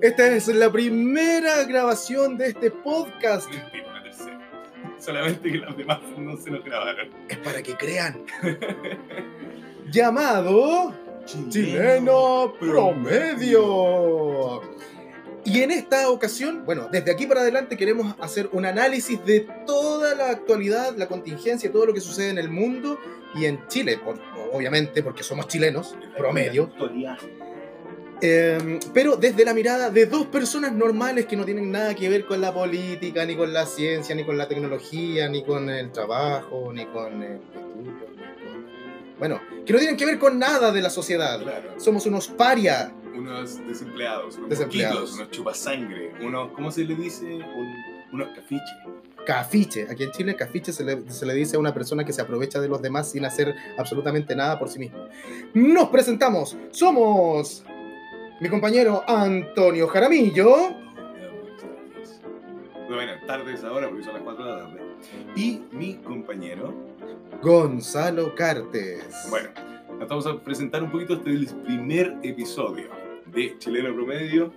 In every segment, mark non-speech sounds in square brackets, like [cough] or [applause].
Esta es la primera grabación de este podcast. [laughs] Mentira, una tercera. Solamente que las demás no se nos grabaron. Es para que crean. [laughs] Llamado Chileno Promedio. Y en esta ocasión, bueno, desde aquí para adelante queremos hacer un análisis de toda la actualidad, la contingencia, todo lo que sucede en el mundo y en Chile, por- obviamente porque somos chilenos, promedio. Eh, pero desde la mirada de dos personas normales que no tienen nada que ver con la política, ni con la ciencia, ni con la tecnología, ni con el trabajo, ni con el estudio, con... Bueno, que no tienen que ver con nada de la sociedad. Claro. Somos unos paria. Unos desempleados, unos Desempleados. unos chupasangre, unos, ¿cómo se le dice? Un- unos cafiches. Cafiche. Aquí en Chile, cafiche se le, se le dice a una persona que se aprovecha de los demás sin hacer absolutamente nada por sí mismo. Nos presentamos. Somos mi compañero Antonio Jaramillo. No, bueno, tardes ahora porque son las 4 de la tarde. Y mi compañero, Gonzalo Cartes. bueno, nos vamos a presentar un poquito este es el primer episodio de Chileno Promedio.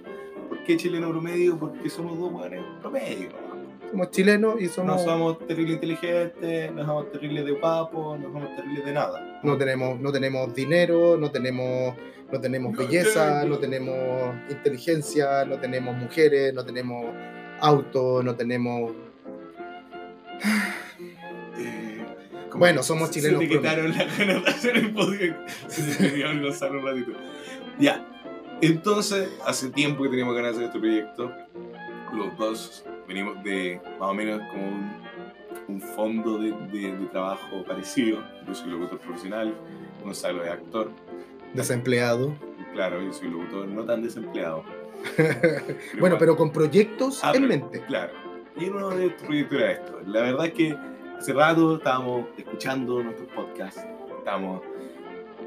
¿Por qué Chileno Promedio? Porque somos dos buenos promedio. ¿no? Somos chilenos y No somos, somos terrible inteligentes, no somos terribles de guapos, no somos terribles de nada. no tenemos, no tenemos dinero, no tenemos, no tenemos belleza, no tenemos inteligencia, no tenemos mujeres, no tenemos auto, no tenemos. Eh, como- Bueno, somos se- chilenos Se te quitaron las ganas de hacer el podcast. Se te un ratito. Ya. Entonces, hace tiempo que teníamos ganas de hacer este proyecto. Los dos venimos de más o menos como un, un fondo de, de- de trabajo parecido. Yo soy locutor profesional, Gonzalo es actor. Desempleado. Claro, yo soy locutor no tan desempleado. [laughs] bueno, pero con proyectos Ah, en pero- mente. Claro. Y uno de estos proyectos era esto. La verdad es que hace rato estábamos escuchando nuestros podcasts, estábamos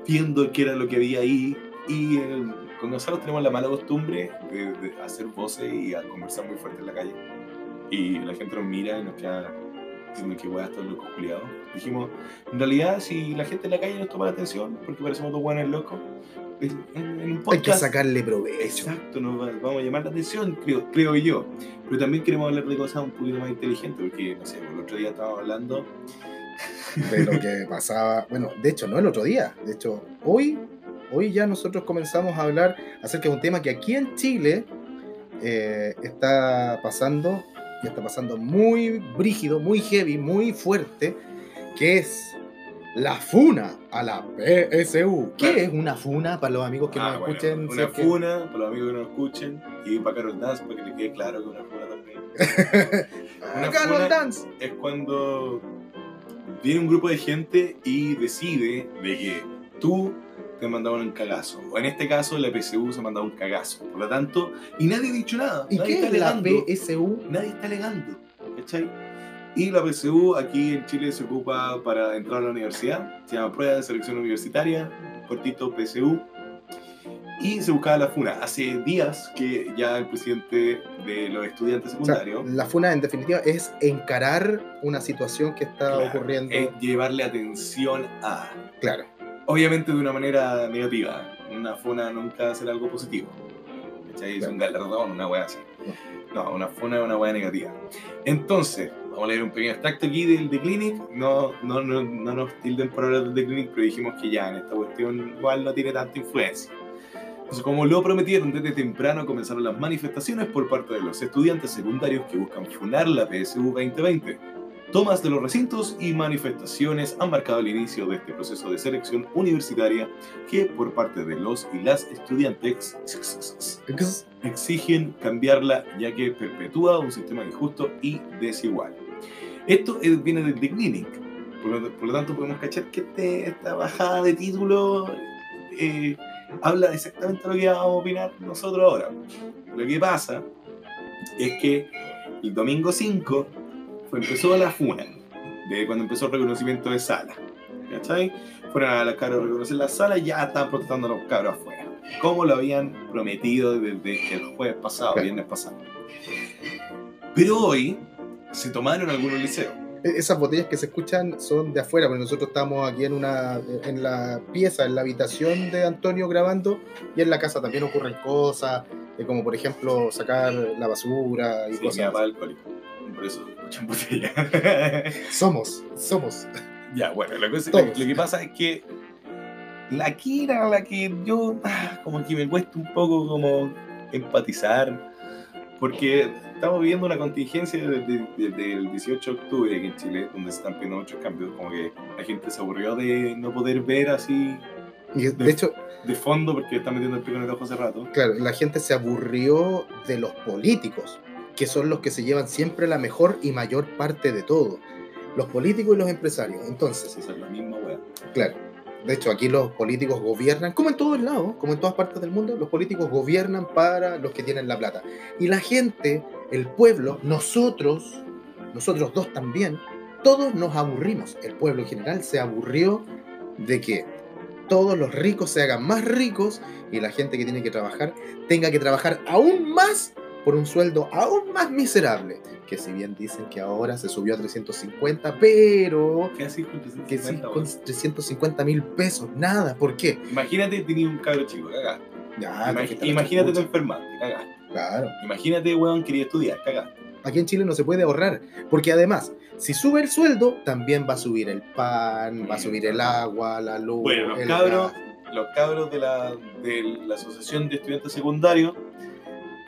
viendo qué era lo que había ahí y eh, con nosotros tenemos la mala costumbre de, de hacer voces y a conversar muy fuerte en la calle. Y la gente nos mira y nos queda diciendo que weá, estos locos culiados. Dijimos, en realidad, si la gente en la calle nos toma la atención, porque parecemos dos buenos locos, en, en un Hay que sacarle provecho. Exacto, nos va- vamos a llamar la atención, creo, creo yo. Pero también queremos hablar de cosas un poquito más inteligentes, porque, no sé, el otro día estábamos hablando. de lo [laughs] que pasaba. Bueno, de hecho, no el otro día. De hecho, hoy, hoy ya nosotros comenzamos a hablar acerca de un tema que aquí en Chile eh, está pasando, y está pasando muy brígido, muy heavy, muy fuerte, que es la funa a la PSU. ¿Qué Claro. es una funa para los amigos que Ah, nos bueno, escuchen? una sé que- funa, para los amigos que nos escuchen, y para Carol Dance, para que le quede claro que una funa también. [laughs] Una Acá funa- dance. Es cuando viene un grupo de gente y decide de que tú te mandaron un cagazo. O en este caso, la PSU se ha mandado un cagazo. Por lo tanto, y nadie ha dicho nada. ¿Y nadie qué está es la alegando. PSU? nadie está alegando, ¿cachai? Y la PSU aquí en Chile se ocupa para entrar a la universidad, se llama Prueba de Selección Universitaria, cortito PSU, y se buscaba la FUNA. Hace días que ya el presidente de los estudiantes O sea, secundarios la funa en definitiva es encarar una situación que está claro, ocurriendo. es llevarle atención a, Claro. obviamente de una manera negativa, una FUNA nunca será algo positivo, ¿cachai? Es un galardón, una wea así. No, una FUNA es una wea negativa. Entonces, vamos a leer un pequeño extracto aquí del The Clinic. No, no, no, no nos tilden por hablar del The Clinic, pero dijimos que ya en esta cuestión igual no tiene tanta influencia. Entonces, como lo prometieron desde temprano, comenzaron las manifestaciones por parte de los estudiantes secundarios que buscan funar la PSU 2020. Tomas de los recintos y manifestaciones han marcado el inicio de este proceso de selección universitaria que por parte de los y las estudiantes exigen cambiarla ya que perpetúa un sistema injusto y desigual. Esto viene del The Clinic, por lo, por lo tanto podemos cachar que este- esta bajada de título eh, habla exactamente lo que vamos a opinar nosotros ahora. Lo que pasa es que el domingo 5 fue, empezó la FUNA, de cuando empezó el reconocimiento de sala. ¿Cachai? Fueron a las cabros a reconocer la sala y ya estaban protestando los cabros afuera. Como lo habían prometido desde el jueves pasado, Claro. viernes pasado. Pero hoy se tomaron algunos liceos. E- Esas botellas que se escuchan son de afuera, pero nosotros estamos aquí en una en la pieza, en la habitación de Antonio grabando y en la casa también ocurren cosas, eh, como por ejemplo sacar la basura y Sí, mi cosas. es alcohólico. Por eso escuchan botella. [laughs] Somos, somos. ya, bueno, la cosa- Todos. lo que pasa es que la Kira, la que yo, ah, como que me cuesta un poco como empatizar, porque estamos viviendo una contingencia desde, desde el 18 de octubre aquí en Chile, donde se están pidiendo muchos cambios, como que la gente se aburrió de no poder ver así de hecho, de fondo porque están metiendo el pico en el ojo hace rato. claro, la gente se aburrió de los políticos, que son los que se llevan siempre la mejor y mayor parte de todo. Los políticos y los empresarios. Entonces, Eso es la misma wea. Claro. De hecho, aquí los políticos gobiernan, como en todos lados, como en todas partes del mundo, los políticos gobiernan para los que tienen la plata. Y la gente, el pueblo, nosotros, nosotros dos también, todos nos aburrimos. El pueblo en general se aburrió de que todos los ricos se hagan más ricos y la gente que tiene que trabajar tenga que trabajar aún más por un sueldo aún más miserable. Que si bien dicen que ahora se subió a 350, pero ¿Qué así con que sí, 350, con weón? 350 mil pesos, nada, ¿por qué? Imagínate tenías un cabro chico, cagá. Ya, Imag- porque te la imagínate te enfermaste, cagá. Claro. Imagínate, weón, quería estudiar, cagá. Aquí en Chile no se puede ahorrar, porque además, si sube el sueldo, también va a subir el pan, va a subir el agua, la luz. Bueno, los el cabros, gas. los cabros de la, de la Asociación de Estudiantes Secundarios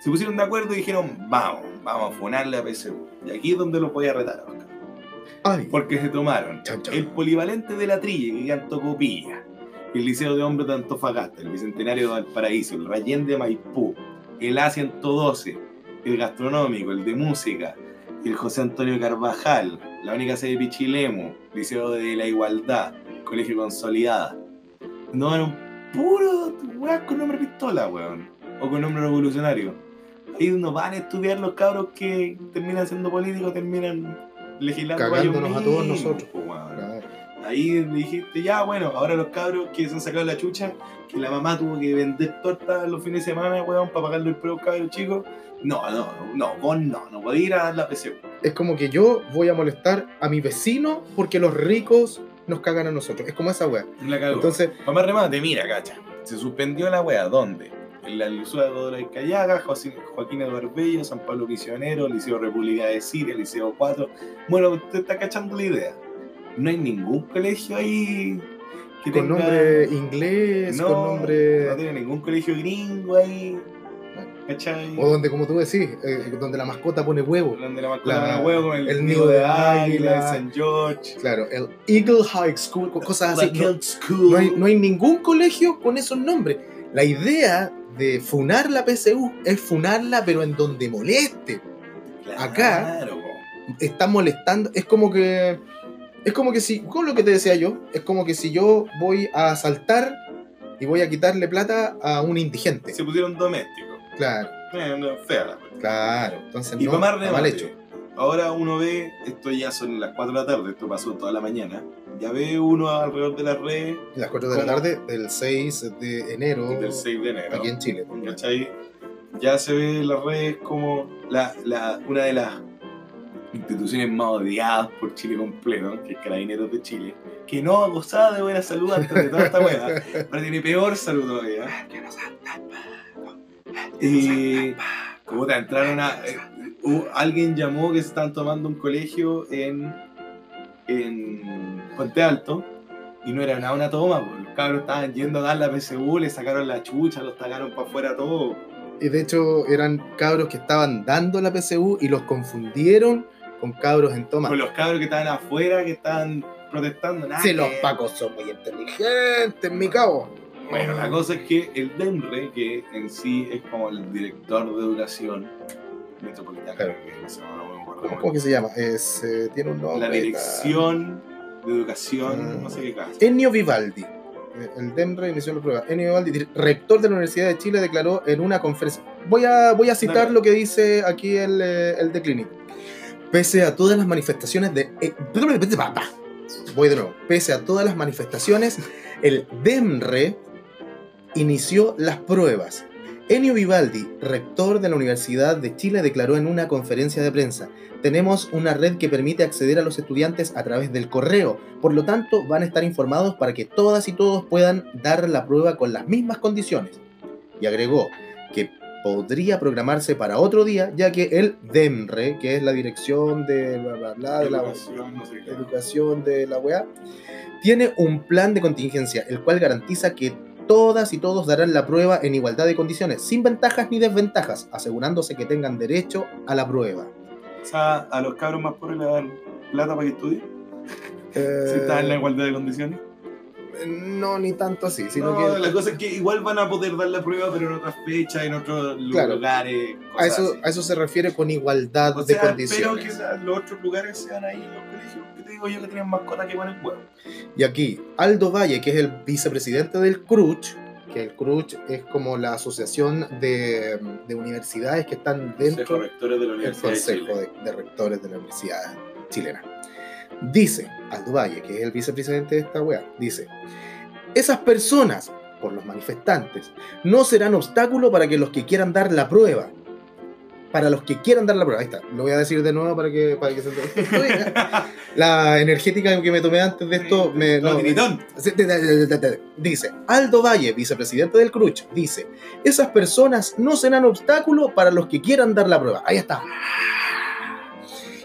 se pusieron de acuerdo y dijeron, vamos, vamos a funarle a PSU. Y aquí es donde los voy a retar a los cabros. Ay, Porque se tomaron el polivalente de la Trilla, que cantó Copilla, el Liceo de Hombres de Antofagasta, el Bicentenario de Valparaíso, el Rayén de Maipú, el A112, el Gastronómico, el de Música, el José Antonio Carvajal, la única sede de Pichilemu, Liceo de la Igualdad, Colegio Consolidada. No eran puros weas con nombre pistola, weón. O con nombre revolucionario. Ahí no van a estudiar los cabros que terminan siendo políticos, terminan legislando ellos Cagándonos a todos nosotros. weón. claro. Ahí dijiste, ya, bueno, ahora los cabros que se han sacado la chucha, que la mamá tuvo que vender tortas los fines de semana, weón, para pagarle el pruebo cabros chicos. No, no, no, vos no, no podés ir a dar la PCU. Es como que yo voy a molestar a mi vecino porque los ricos nos cagan a nosotros. Es como esa. La cagó. Entonces, más remate, mira, cacha. Se suspendió la wea, ¿dónde? La Liceo de Callaga, Joaquín Joaquín Eduardo Bello, San Pablo Misionero, Liceo República de Siria, Liceo 4. Bueno, usted está cachando la idea. No hay ningún colegio ahí que con tenga- nombre inglés, no, con nombre. no tiene ningún colegio gringo ahí. ¿Cachai? O donde, como tú decís, eh, donde la mascota pone huevo. Donde la mascota La- con el huevo, el, el nido de de águila, de San George. Claro, el Eagle High School, co- cosas así. No hay, no hay ningún colegio con esos nombres. La idea de funar la PSU es funarla, pero en donde moleste. acá- Claro. Está molestando. Es como que. Es como que si. Con lo que te decía yo, es como que si yo voy a asaltar y voy a quitarle plata a un indigente. se pusieron domésticos. Claro, Eh, fea claro. Entonces, Y no, para más está mal remate, hecho. ahora uno ve, esto ya son las 4 de la tarde, esto pasó toda la mañana, ya ve uno alrededor de las redes Las 4 de la tarde del 6 de enero. del 6 de enero. Aquí en Chile. ¿cachai? Ya se ve en las redes como la, la, una de las instituciones más odiadas por Chile completo, que es Carabineros de Chile, que no gozaba de buena salud antes de toda esta weá, [laughs] ahora tiene peor salud todavía. Y como te entraron a. eh, alguien llamó que se estaban tomando un colegio en. en Puente Alto. Y no era nada una toma, pues. los cabros estaban yendo a dar la PSU, le sacaron la chucha, los sacaron para afuera todo. Y de hecho eran cabros que estaban dando la PSU y los confundieron con cabros en toma. Con los cabros que estaban afuera, que estaban protestando, nada. Sí, que- los pacos son muy inteligentes, mi cabo. Bueno, la cosa es que el DEMRE, que en sí es como el director de educación metropolitana, Claro. que no acuerdo ¿Cómo, cómo cómo que se llama? Es, eh, tiene un nombre. la dirección de educación, Mm. no sé qué cosa. Ennio Vivaldi. El DEMRE inició la prueba. Ennio Vivaldi, rector de la Universidad de Chile, declaró en una conferencia. Voy a, voy a citar Dale. lo que dice aquí el, eh, el de Clinic. Pese a todas las manifestaciones de. eh, voy de nuevo. Pese a todas las manifestaciones, el DEMRE inició las pruebas. Enio Vivaldi, rector de la Universidad de Chile, declaró en una conferencia de prensa, tenemos una red que permite acceder a los estudiantes a través del correo, por lo tanto van a estar informados para que todas y todos puedan dar la prueba con las mismas condiciones. Y agregó que podría programarse para otro día, ya que el DEMRE, que es la dirección de, bla, bla, bla, de la Educación, no sé qué. educación de la UEA, tiene un plan de contingencia, el cual garantiza que todas y todos darán la prueba en igualdad de condiciones, sin ventajas ni desventajas, asegurándose que tengan derecho a la prueba. O sea, a los cabros más pobres le dan plata para que estudien. [laughs] Eh, Si están en la igualdad de condiciones. No, ni tanto así, sino no, que la cosa es que igual van a poder dar la prueba, pero en otras fechas, en otros Claro. lugares. a cosas eso, así. a eso se refiere con igualdad O de sea, espero condiciones. que los otros lugares sean ahí los colegios. Que te digo yo que tienen mascota que van el huevo. Y aquí, Aldo Valle, que es el vicepresidente del CRUCH, que el CRUCH es como la asociación de, de universidades que están dentro del de Consejo de Rectores de la Universidad Chilena. Dice Aldo Valle, que es el vicepresidente de esta wea, dice, esas personas, por los manifestantes, no serán obstáculo para que los que quieran dar la prueba. Para los que quieran dar la prueba. Ahí está. Lo voy a decir de nuevo para que, para que se [laughs] La energética que me tomé antes de esto me, No, Dice, Aldo Valle, vicepresidente del CRUCH, dice, esas personas no serán obstáculo para los que quieran dar la prueba. Ahí está.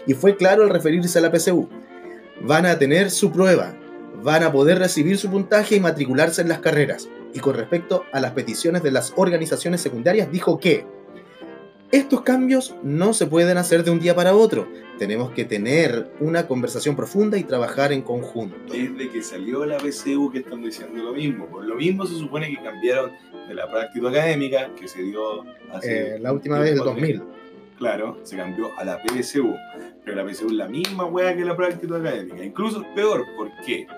Y fue claro al referirse a la PSU. Van a tener su prueba, van a poder recibir su puntaje y matricularse en las carreras. Y con respecto a las peticiones de las organizaciones secundarias, dijo que estos cambios no se pueden hacer de un día para otro. Tenemos que tener una conversación profunda y trabajar en conjunto. Desde que salió la PCU que están diciendo lo mismo. Por lo mismo se supone que cambiaron de la práctica académica que se dio hace Eh, la última vez, el tiempo 2000. Claro, se cambió a la PSU. Pero la PSU es la misma wea que la práctica académica. Incluso es peor. ¿Por qué?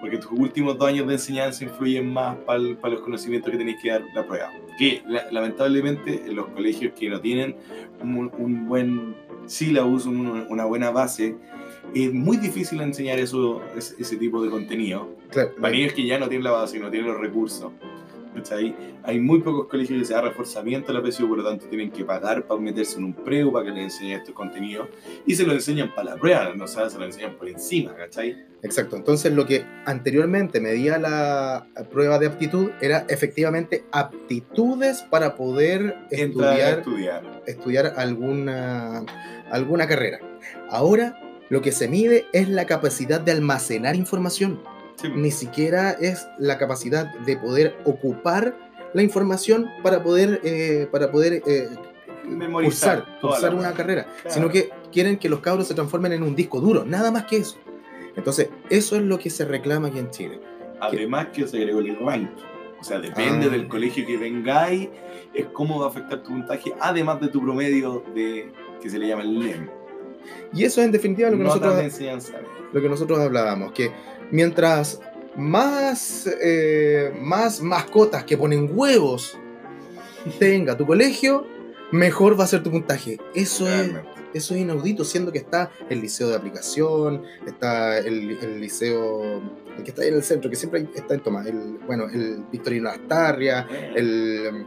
Porque tus últimos dos años de enseñanza influyen más para los conocimientos que tenéis que dar la prueba. Que la- lamentablemente en los colegios que no tienen un, un buen sílabus, un- una buena base, es muy difícil enseñar eso, ese, ese tipo de contenido. Claro, Para niños que ya no tienen la base y no tienen los recursos. ¿Cachai? Hay muy pocos colegios que se da reforzamiento a la PSU, por lo tanto tienen que pagar para meterse en un preu para que les enseñen estos contenidos y se lo enseñan para la prueba, no sabes, se lo enseñan por encima, ¿cachai? Exacto. Entonces, lo que anteriormente medía la prueba de aptitud era efectivamente aptitudes para poder estudiar, estudiar. estudiar alguna, alguna carrera. Ahora, lo que se mide es la capacidad de almacenar información. Sí, Ni siquiera es la capacidad de poder ocupar la información para poder, eh, para poder eh, memorizar cursar, una carrera, Claro. sino que quieren que los cabros se transformen en un disco duro, nada más que eso. Entonces, eso es lo que se reclama aquí en Chile. Además que se agregó el ranking. O sea, depende Ah. del colegio que vengáis, es cómo va a afectar tu puntaje, además de tu promedio de que se le llama el LEM. Y eso es en definitiva lo que, nosotros, lo que nosotros hablábamos, que mientras más, eh, más mascotas que ponen huevos tenga tu colegio, mejor va a ser tu puntaje. Eso es, eso es inaudito, siendo que está el liceo de aplicación, está el, el liceo, el que está ahí en el centro, que siempre está en toma, el, bueno, el Victorino Astarria, Bueno. el...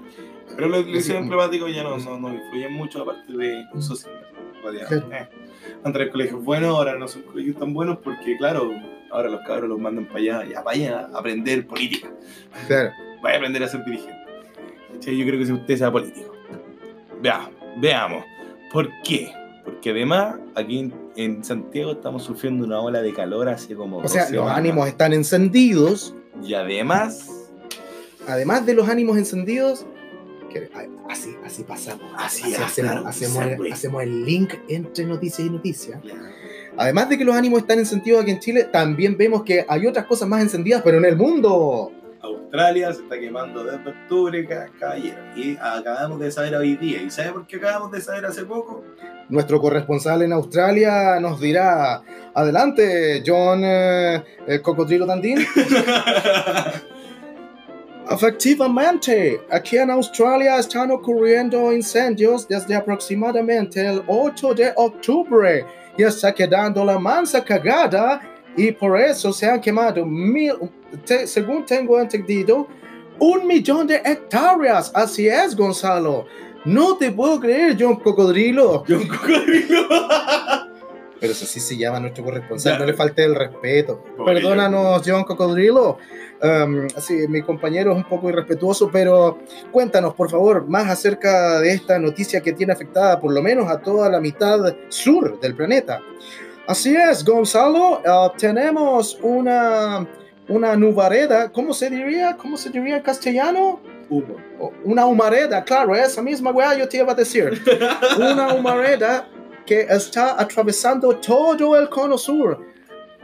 Pero los liceos Sí. emblemáticos ya no, no, no influyen mucho, aparte de social. Claro. Eh, Antes colegios buenos, ahora no son colegios tan buenos porque, claro, ahora los cabros los mandan para allá, ya vayan a aprender política, Claro, vaya a aprender a ser dirigente. ¿Cachai? Yo creo que si usted sea político. Vea, veamos. ¿Por qué? Porque además aquí en, en Santiago estamos sufriendo una ola de calor hace como. o sea, los ánimos están encendidos, Y además, además de los ánimos encendidos, que así, así pasamos. Así, Así hacemos, claro, hacemos, sí, güey. el, hacemos el link entre noticias y noticias. Además de que los ánimos están encendidos aquí en Chile, también vemos que hay otras cosas más encendidas, pero en el mundo. Australia se está quemando desde octubre, ca- caballero. Y acabamos de saber hoy día. ¿Y sabe por qué acabamos de saber hace poco? Nuestro corresponsal en Australia nos dirá, adelante, John eh, el Cocodrilo Dandín. Efectivamente, [laughs] aquí en Australia están ocurriendo incendios desde aproximadamente el 8 de octubre y está quedando la mansa cagada y por eso se han quemado mil, te- según tengo entendido, Un millón de hectáreas. Así es, Gonzalo. No te puedo creer, John Cocodrilo. John Cocodrilo. Pero eso sí se llama nuestro corresponsal, Ya. no le falte el respeto. Pobre Perdónanos, John Cocodrilo. Um, así, mi compañero es un poco irrespetuoso, pero cuéntanos, por favor, más acerca de esta noticia que tiene afectada por lo menos a toda la mitad sur del planeta. Así es, Gonzalo, ah, tenemos una, una nubareda, ¿cómo se diría? ¿Cómo se diría en castellano? Humo. Una humareda, claro, esa misma weá yo te iba a decir. [laughs] Una humareda que está atravesando todo el cono sur.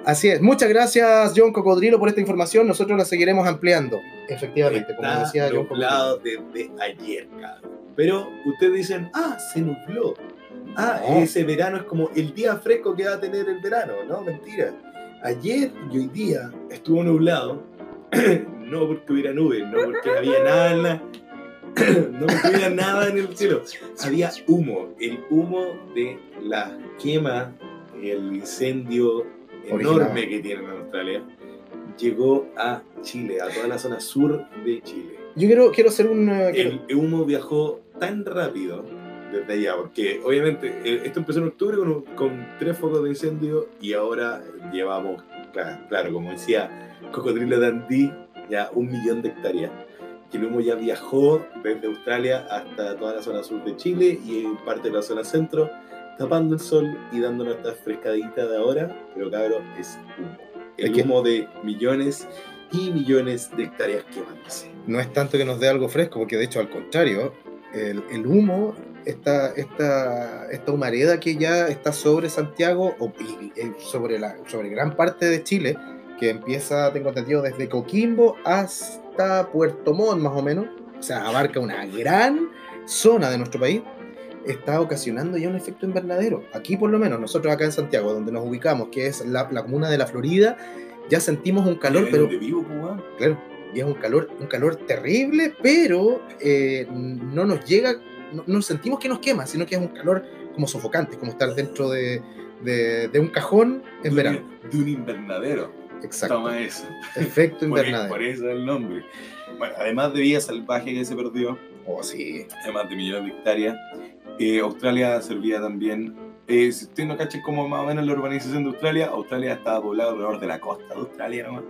Así es. Muchas gracias, John Cocodrilo, por esta información. Nosotros la seguiremos ampliando. Efectivamente, como Está decía John Cocodrilo. nublado desde ayer, cabrón. Pero ustedes dicen, ah, se nubló. Ah, No. ese verano es como el día fresco que va a tener el verano. No, mentira. Ayer y hoy día estuvo nublado. [clears throat] no porque hubiera nubes, no porque había nada en la... [clears throat] no porque hubiera nada en el cielo. Había humo. El humo de la quema, el incendio enorme que tienen en Australia, llegó a Chile, a toda la zona sur de Chile. Yo quiero, quiero hacer un... eh, quiero- El humo viajó tan rápido desde allá, porque obviamente eh, esto empezó en octubre con, con tres focos de incendio y ahora llevamos, claro, claro, como decía Cocodrilo Dandy, ya un millón de hectáreas. Que el humo ya viajó desde Australia hasta toda la zona sur de Chile y parte de la zona centro, tapando el sol y dándonos esta frescadita de ahora, pero cabrón, es humo. El humo de millones y millones de hectáreas quemándose. no es tanto que nos dé algo fresco, porque de hecho, al contrario, el, el humo, esta, esta, esta humareda que ya está sobre Santiago o y- y sobre, la, sobre gran parte de Chile, que empieza, tengo entendido, desde Coquimbo hasta Puerto Montt, más o menos, o sea, abarca una gran zona de nuestro país, está ocasionando ya un efecto invernadero. Aquí, por lo menos, nosotros acá en Santiago, donde nos ubicamos, que es la, la comuna de la Florida, ya sentimos un calor, ¿Es pero vivo, pues, claro, es un calor, un calor terrible, pero eh, no nos llega, no, no sentimos que nos quema, sino que es un calor como sofocante, como estar dentro de, de- de un cajón en De un- verano. De un invernadero. Exacto. Toma eso. Efecto [laughs] Por, invernadero. por eso el nombre. Bueno, además de vida salvaje que se perdió, Oh, sí. además de millones de hectáreas, eh, Australia servía también. Eh, si ustedes no cachen como más o menos la urbanización de Australia, Australia estaba poblada alrededor de la costa de Australia nomás.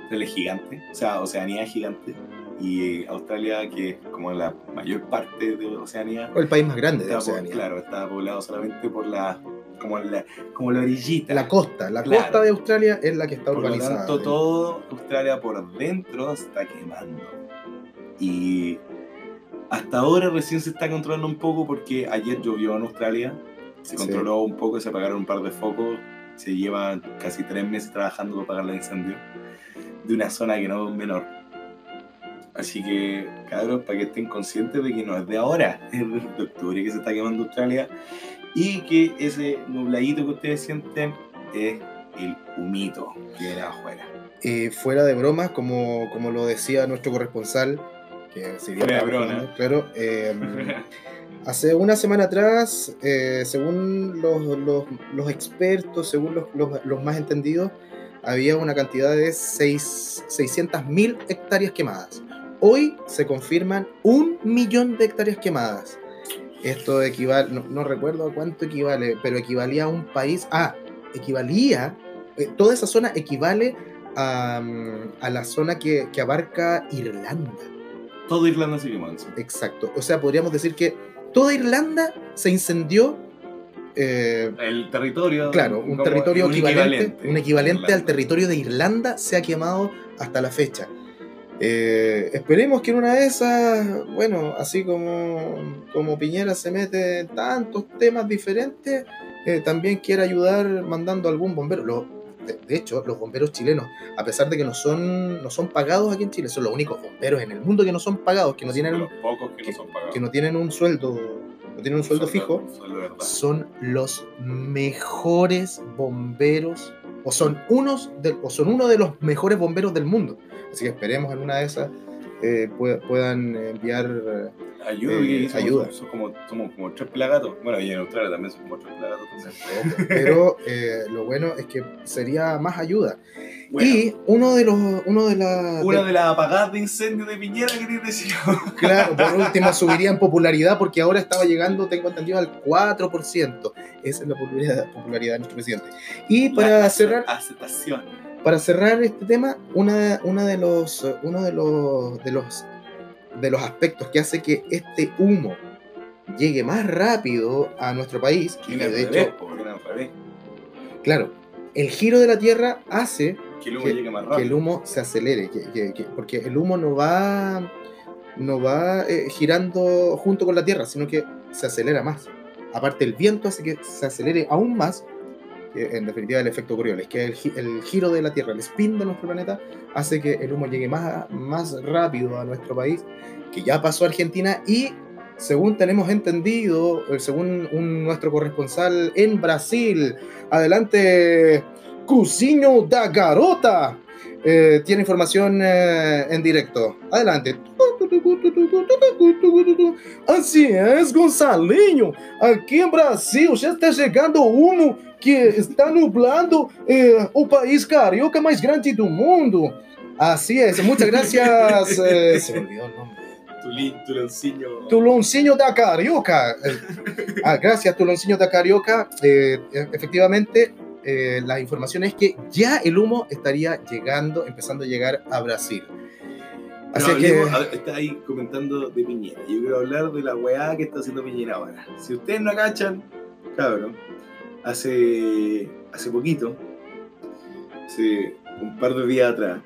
Australia es gigante, o sea, Oceanía es gigante. Y eh, Australia, que es como la mayor parte de Oceanía, O el país más grande de Oceanía. claro, está poblado solamente por la, como la, como la orillita. La costa, la Claro. costa de Australia es la que está Por lo urbanizada. tanto, todo Australia por dentro está quemando. Y hasta ahora recién se está controlando un poco porque ayer llovió en Australia, se Sí. controló un poco, se apagaron un par de focos, se lleva casi tres meses trabajando para apagar el incendio de una zona que no es menor. Así que, cabros, para que estén conscientes de que no es de ahora, [laughs] es de octubre que se está quemando Australia y que ese nubladito que ustedes sienten es el humito que viene afuera. Eh, fuera de bromas, como, como lo decía nuestro corresponsal, que claro, eh, [laughs] Hace una semana atrás, eh, según los, los- los expertos, según los, más entendidos, había una cantidad de seis- 600.000 hectáreas quemadas. Hoy se confirman un millón de hectáreas quemadas. Esto equivale, no, no recuerdo a cuánto equivale, pero equivalía a un país. Ah, equivalía, eh, toda esa zona equivale a, mm, a la zona que, que abarca Irlanda. Todo Irlanda se quemó. Exacto. O sea, podríamos decir que toda Irlanda se incendió. eh, El territorio. claro, un territorio un equivalente, un equivalente al territorio de Irlanda se ha quemado hasta la fecha. Eh, esperemos que en una de esas, bueno, así como, como Piñera se mete en tantos temas diferentes, eh, también quiera ayudar mandando algún bombero. Lo- de, de hecho, los bomberos chilenos, a pesar de que no son, no son pagados aquí en Chile, son los únicos bomberos en el mundo que no son pagados, que no tienen los pocos que, no son pagados. que no tienen un sueldo, no tienen un sueldo fijo, Un sueldo son los mejores bomberos o son unos de, o son uno de los mejores bomberos del mundo. Así que esperemos en una de esas eh, pue- puedan enviar eh, Ayuda, Eh, somos, ayuda. somos como, somos como tres pelagatos. Bueno, y en Australia también son como tres pelagatos. también. [laughs] pero eh, lo bueno es que sería más ayuda. Bueno. Y uno de los. Uno de la, Una de- de las apagadas de incendio de Piñera, quería [laughs] decir. Claro, por último subiría en popularidad porque ahora estaba llegando, tengo entendido, al 4%. Esa es la popularidad, popularidad de nuestro presidente. Y para La cerrar, Aceptación. para cerrar este tema, una, una de los, uno de los, de los, de los aspectos que hace que este humo llegue más rápido a nuestro país, y de hecho, claro, el giro de la Tierra hace Que el humo que- llegue más que rápido. el humo se acelere, que- que- que- porque el humo no va, no va eh, girando junto con la Tierra, sino que se acelera más. Aparte, el viento hace que se acelere aún más, en definitiva el efecto Coriolis, que el, gi- el giro de la Tierra, el spin de nuestro planeta, hace que el humo llegue más, más rápido a nuestro país, que ya pasó a Argentina y... Según tenemos entendido, eh, según un- nuestro corresponsal en Brasil, adelante, Cusinho da Garota. Eh, tiene información eh, en directo. Adelante. Así es, Gonçalinho. Aqui em Brasil já está chegando humo que está nublando eh, o país carioca mais grande do mundo. Así es. Muchas gracias. [laughs] eh, se me olvidó el nombre. Tulín, tuloncillo. Tuloncinho da Carioca. Eh, ah, gracias, Tuloncinho da Carioca. Eh, e- efectivamente, eh, la información es que ya el humo estaría llegando, empezando a llegar a Brasil. Así Pero que, hablemos- está ahí comentando de Piñera. Yo quiero hablar de la weá que está haciendo Piñera ahora. Si ustedes no cachan, cabrón, hace, hace poquito, hace un par de días atrás,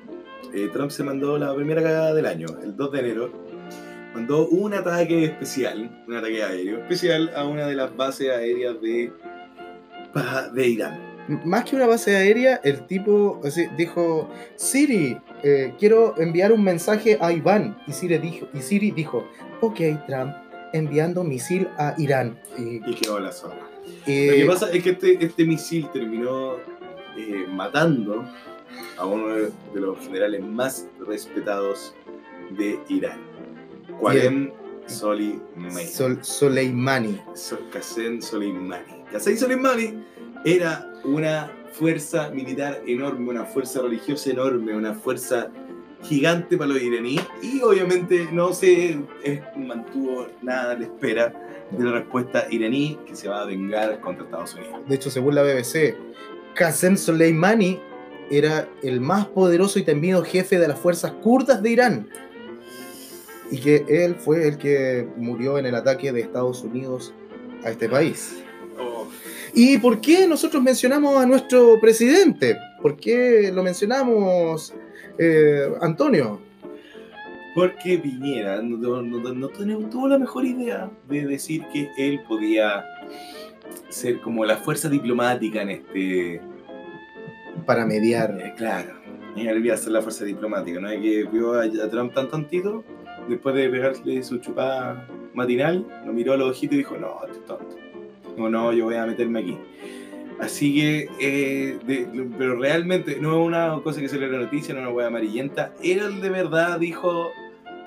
eh, Trump se mandó la primera cagada del año, el 2 de enero. Mandó un ataque especial, un ataque aéreo especial a una de las bases aéreas de, de Irán. más que una base aérea, el tipo así, dijo, Siri, eh, quiero enviar un mensaje a Iván. Y Siri dijo, y Siri dijo ok, Trump, enviando misil a Irán. Y, Y quedó la zona. Lo que pasa es que este, este misil terminó eh, matando a uno de los generales más respetados de Irán, Qasem Soleimani. Sol- Soleimani. So- Qasem Soleimani. Qasem Soleimani era una fuerza militar enorme, una fuerza religiosa enorme, una fuerza gigante para los iraníes y obviamente no se mantuvo nada a la espera de la respuesta iraní que se va a vengar contra Estados Unidos. De hecho, según la BBC, Qasem Soleimani era el más poderoso y temido jefe de las fuerzas kurdas de Irán. Y que él fue el que murió en el ataque de Estados Unidos a este país. Oh, ¿Y por qué nosotros mencionamos a nuestro presidente? ¿Por qué lo mencionamos, eh, Antonio? porque Piñera no, no- tuvo- la mejor idea de decir que él podía ser como la fuerza diplomática en este, Para mediar. Eh, claro, y él iba a ser la fuerza diplomática, ¿no? Y que vio a, a Trump tan tontito, después de pegarle su chupada matinal, lo miró a los ojitos y dijo, no, este es tonto. No, no, yo voy a meterme aquí. Así que, eh, de- pero realmente no es una cosa que se le la noticia, no es una hueá amarillenta. Él de verdad dijo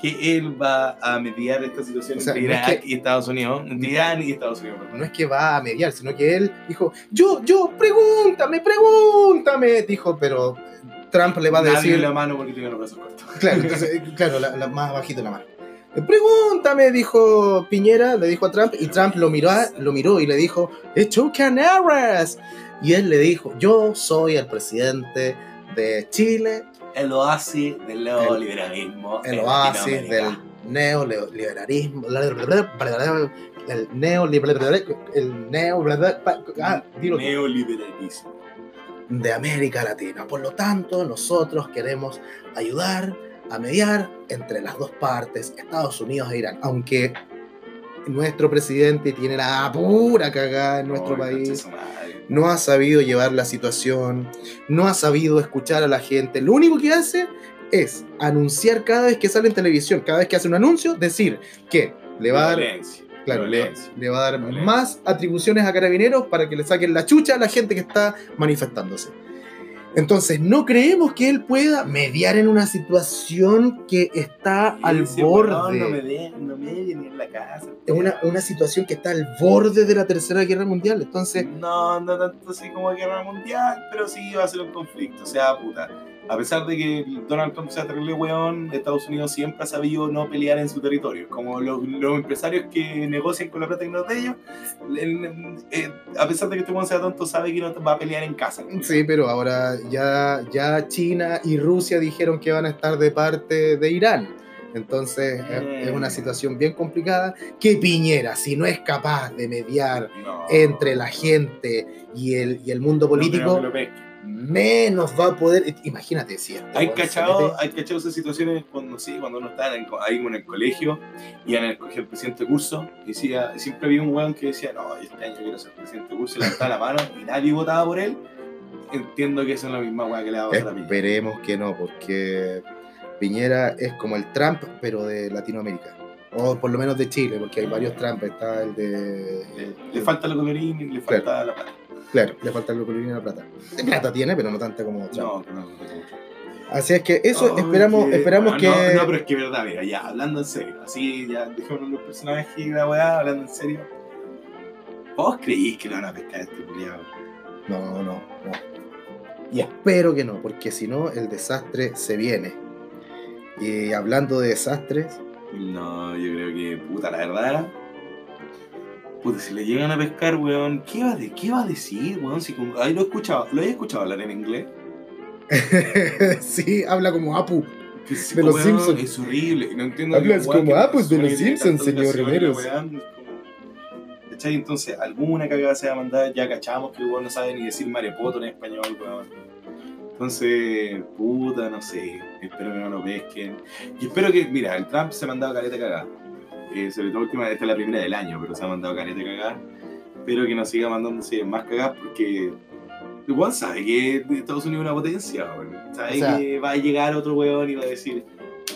que él va a mediar esta situación O sea, entre no es Irak que- y Estados Unidos, entre Irán y Estados Unidos. perdón. No es que va a mediar, sino que él dijo, yo, yo, pregúntame, pregúntame, dijo, pero Trump le va a Nadie decir... la mano porque tiene los brazos cortos. Claro, entonces, [laughs] claro, la, la más bajito la mano. Pregúntame, dijo Piñera, le dijo a Trump, y Trump lo miró, lo miró y le dijo, two canaras. Y él le dijo, yo soy el presidente de Chile, El oasis del neoliberalismo. el en oasis del neoliberalismo, el neoliberalismo, el ah. Neoliberalismo. de América Latina. Por lo tanto, nosotros queremos ayudar a mediar entre las dos partes, Estados Unidos e Irán. Aunque nuestro presidente tiene la pura cagada en nuestro país, no ha sabido llevar la situación, no ha sabido escuchar a la gente. Lo único que hace es anunciar cada vez que sale en televisión, cada vez que hace un anuncio, decir que le va a dar. Claro, le, va a dar más atribuciones a carabineros para que le saquen la chucha a la gente que está manifestándose. Entonces, no creemos que él pueda mediar en una situación que está al Sí, borde. weón, no me den, no me den en la casa. Es una, una situación que está al borde de la Tercera Guerra Mundial. Entonces, No, no tanto así como guerra mundial, pero sí va a ser un conflicto. O sea, puta. A pesar de que Donald Trump sea terrible weón, Estados Unidos siempre ha sabido no pelear en su territorio. Como los, los empresarios que negocian con la plata que no es de ellos, el- eh, a pesar de que este weón sea tonto, sabe que no va a pelear en casa. sí, pero ahora ya, ya China y Rusia dijeron que van a estar de parte de Irán. Entonces, es- es una situación bien complicada. Que Piñera, si no es capaz de mediar No. entre la gente y el, y el mundo político. Menos va a poder. Imagínate si Hay cachado, hay cachado esas situaciones cuando sí, cuando uno está en el, co- ahí en el colegio y en el, colegio el presidente de curso decía, siempre había un weón que decía, no, este año quiero ser presidente de curso y levantaba la mano y nadie votaba por él. Entiendo que esa es la misma weá que le va a pasar a. Esperemos que no, porque Piñera es como el Trump, pero de Latinoamérica. O por lo menos de Chile, porque hay varios Trump. Está el de. Le, le falta lo colorín y le falta la plata. Claro, le falta el colorina y la plata. Plata tiene, pero no tanta como Trump. No, no, no. Así es que eso esperamos, que- esperamos no, que. No, no, pero es que verdad, mira, ya, hablando en serio, así, ya, dejémonos los personajes y la weá, hablando en serio. ¿Vos creís que lo van a pescar a este culiado? No, no, no. Y espero que no, porque si no, el desastre se viene. Y hablando de desastres, No, yo creo que, puta, la verdad. Puta, si le llegan a pescar, weón, ¿qué va, de, qué va a decir, weón? Si como- ahí lo he escuchado, ¿lo he escuchado hablar en inglés? [laughs] sí, habla como Apu. Sí, De los weón, Simpsons. Es horrible. No entiendo Hablas weón, como, pues, de los Simpsons, señor como- ¿Cachai? Entonces, alguna cagada se va a mandar, ya cachamos que weón no sabe ni decir marepoto en español, weón. Entonces, puta, no sé. Espero que no lo pesquen. Y espero que, mira, el Trump se ha mandado careta cagada. Eh, sobre todo última, esta es la primera del año, pero se ha mandado careta cagada. Espero que no siga mandándose más cagadas porque weón sabe que Estados Unidos es una potencia, weón. Sabe O sea- que va a llegar otro weón y va a decir,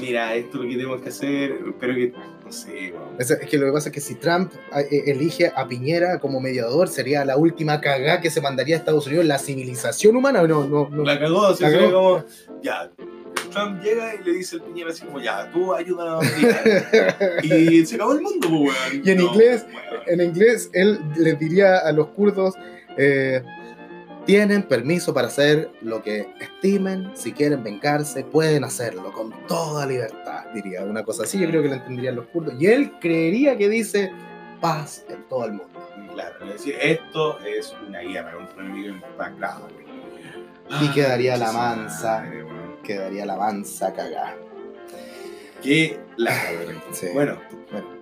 mira, esto es lo que tenemos que hacer. Espero que, no sé. Es, es que lo que pasa es que si Trump eh, elige a Piñera como mediador, sería la última cagada que se mandaría a Estados Unidos, la civilización humana. No, no, no. La cagó, sería cagó. como, ya. Trump llega y le dice al Piñera así como, ya, tú ayúdanos a mediar". Y se acabó el mundo, pues, weón. Y en No, inglés, weón. en inglés, él les diría a los kurdos, eh, tienen permiso para hacer lo que estimen, si quieren vengarse, pueden hacerlo con toda libertad, diría una cosa así, yo creo que lo entenderían los kurdos. Y él creería que dice paz en todo el mundo. Claro, es decir, esto es una guerra contra un enemigo implacable. Y quedaría la mansa. madre, weón. Quedaría la mansa cagada. Qué weón. [laughs] Sí. Bueno,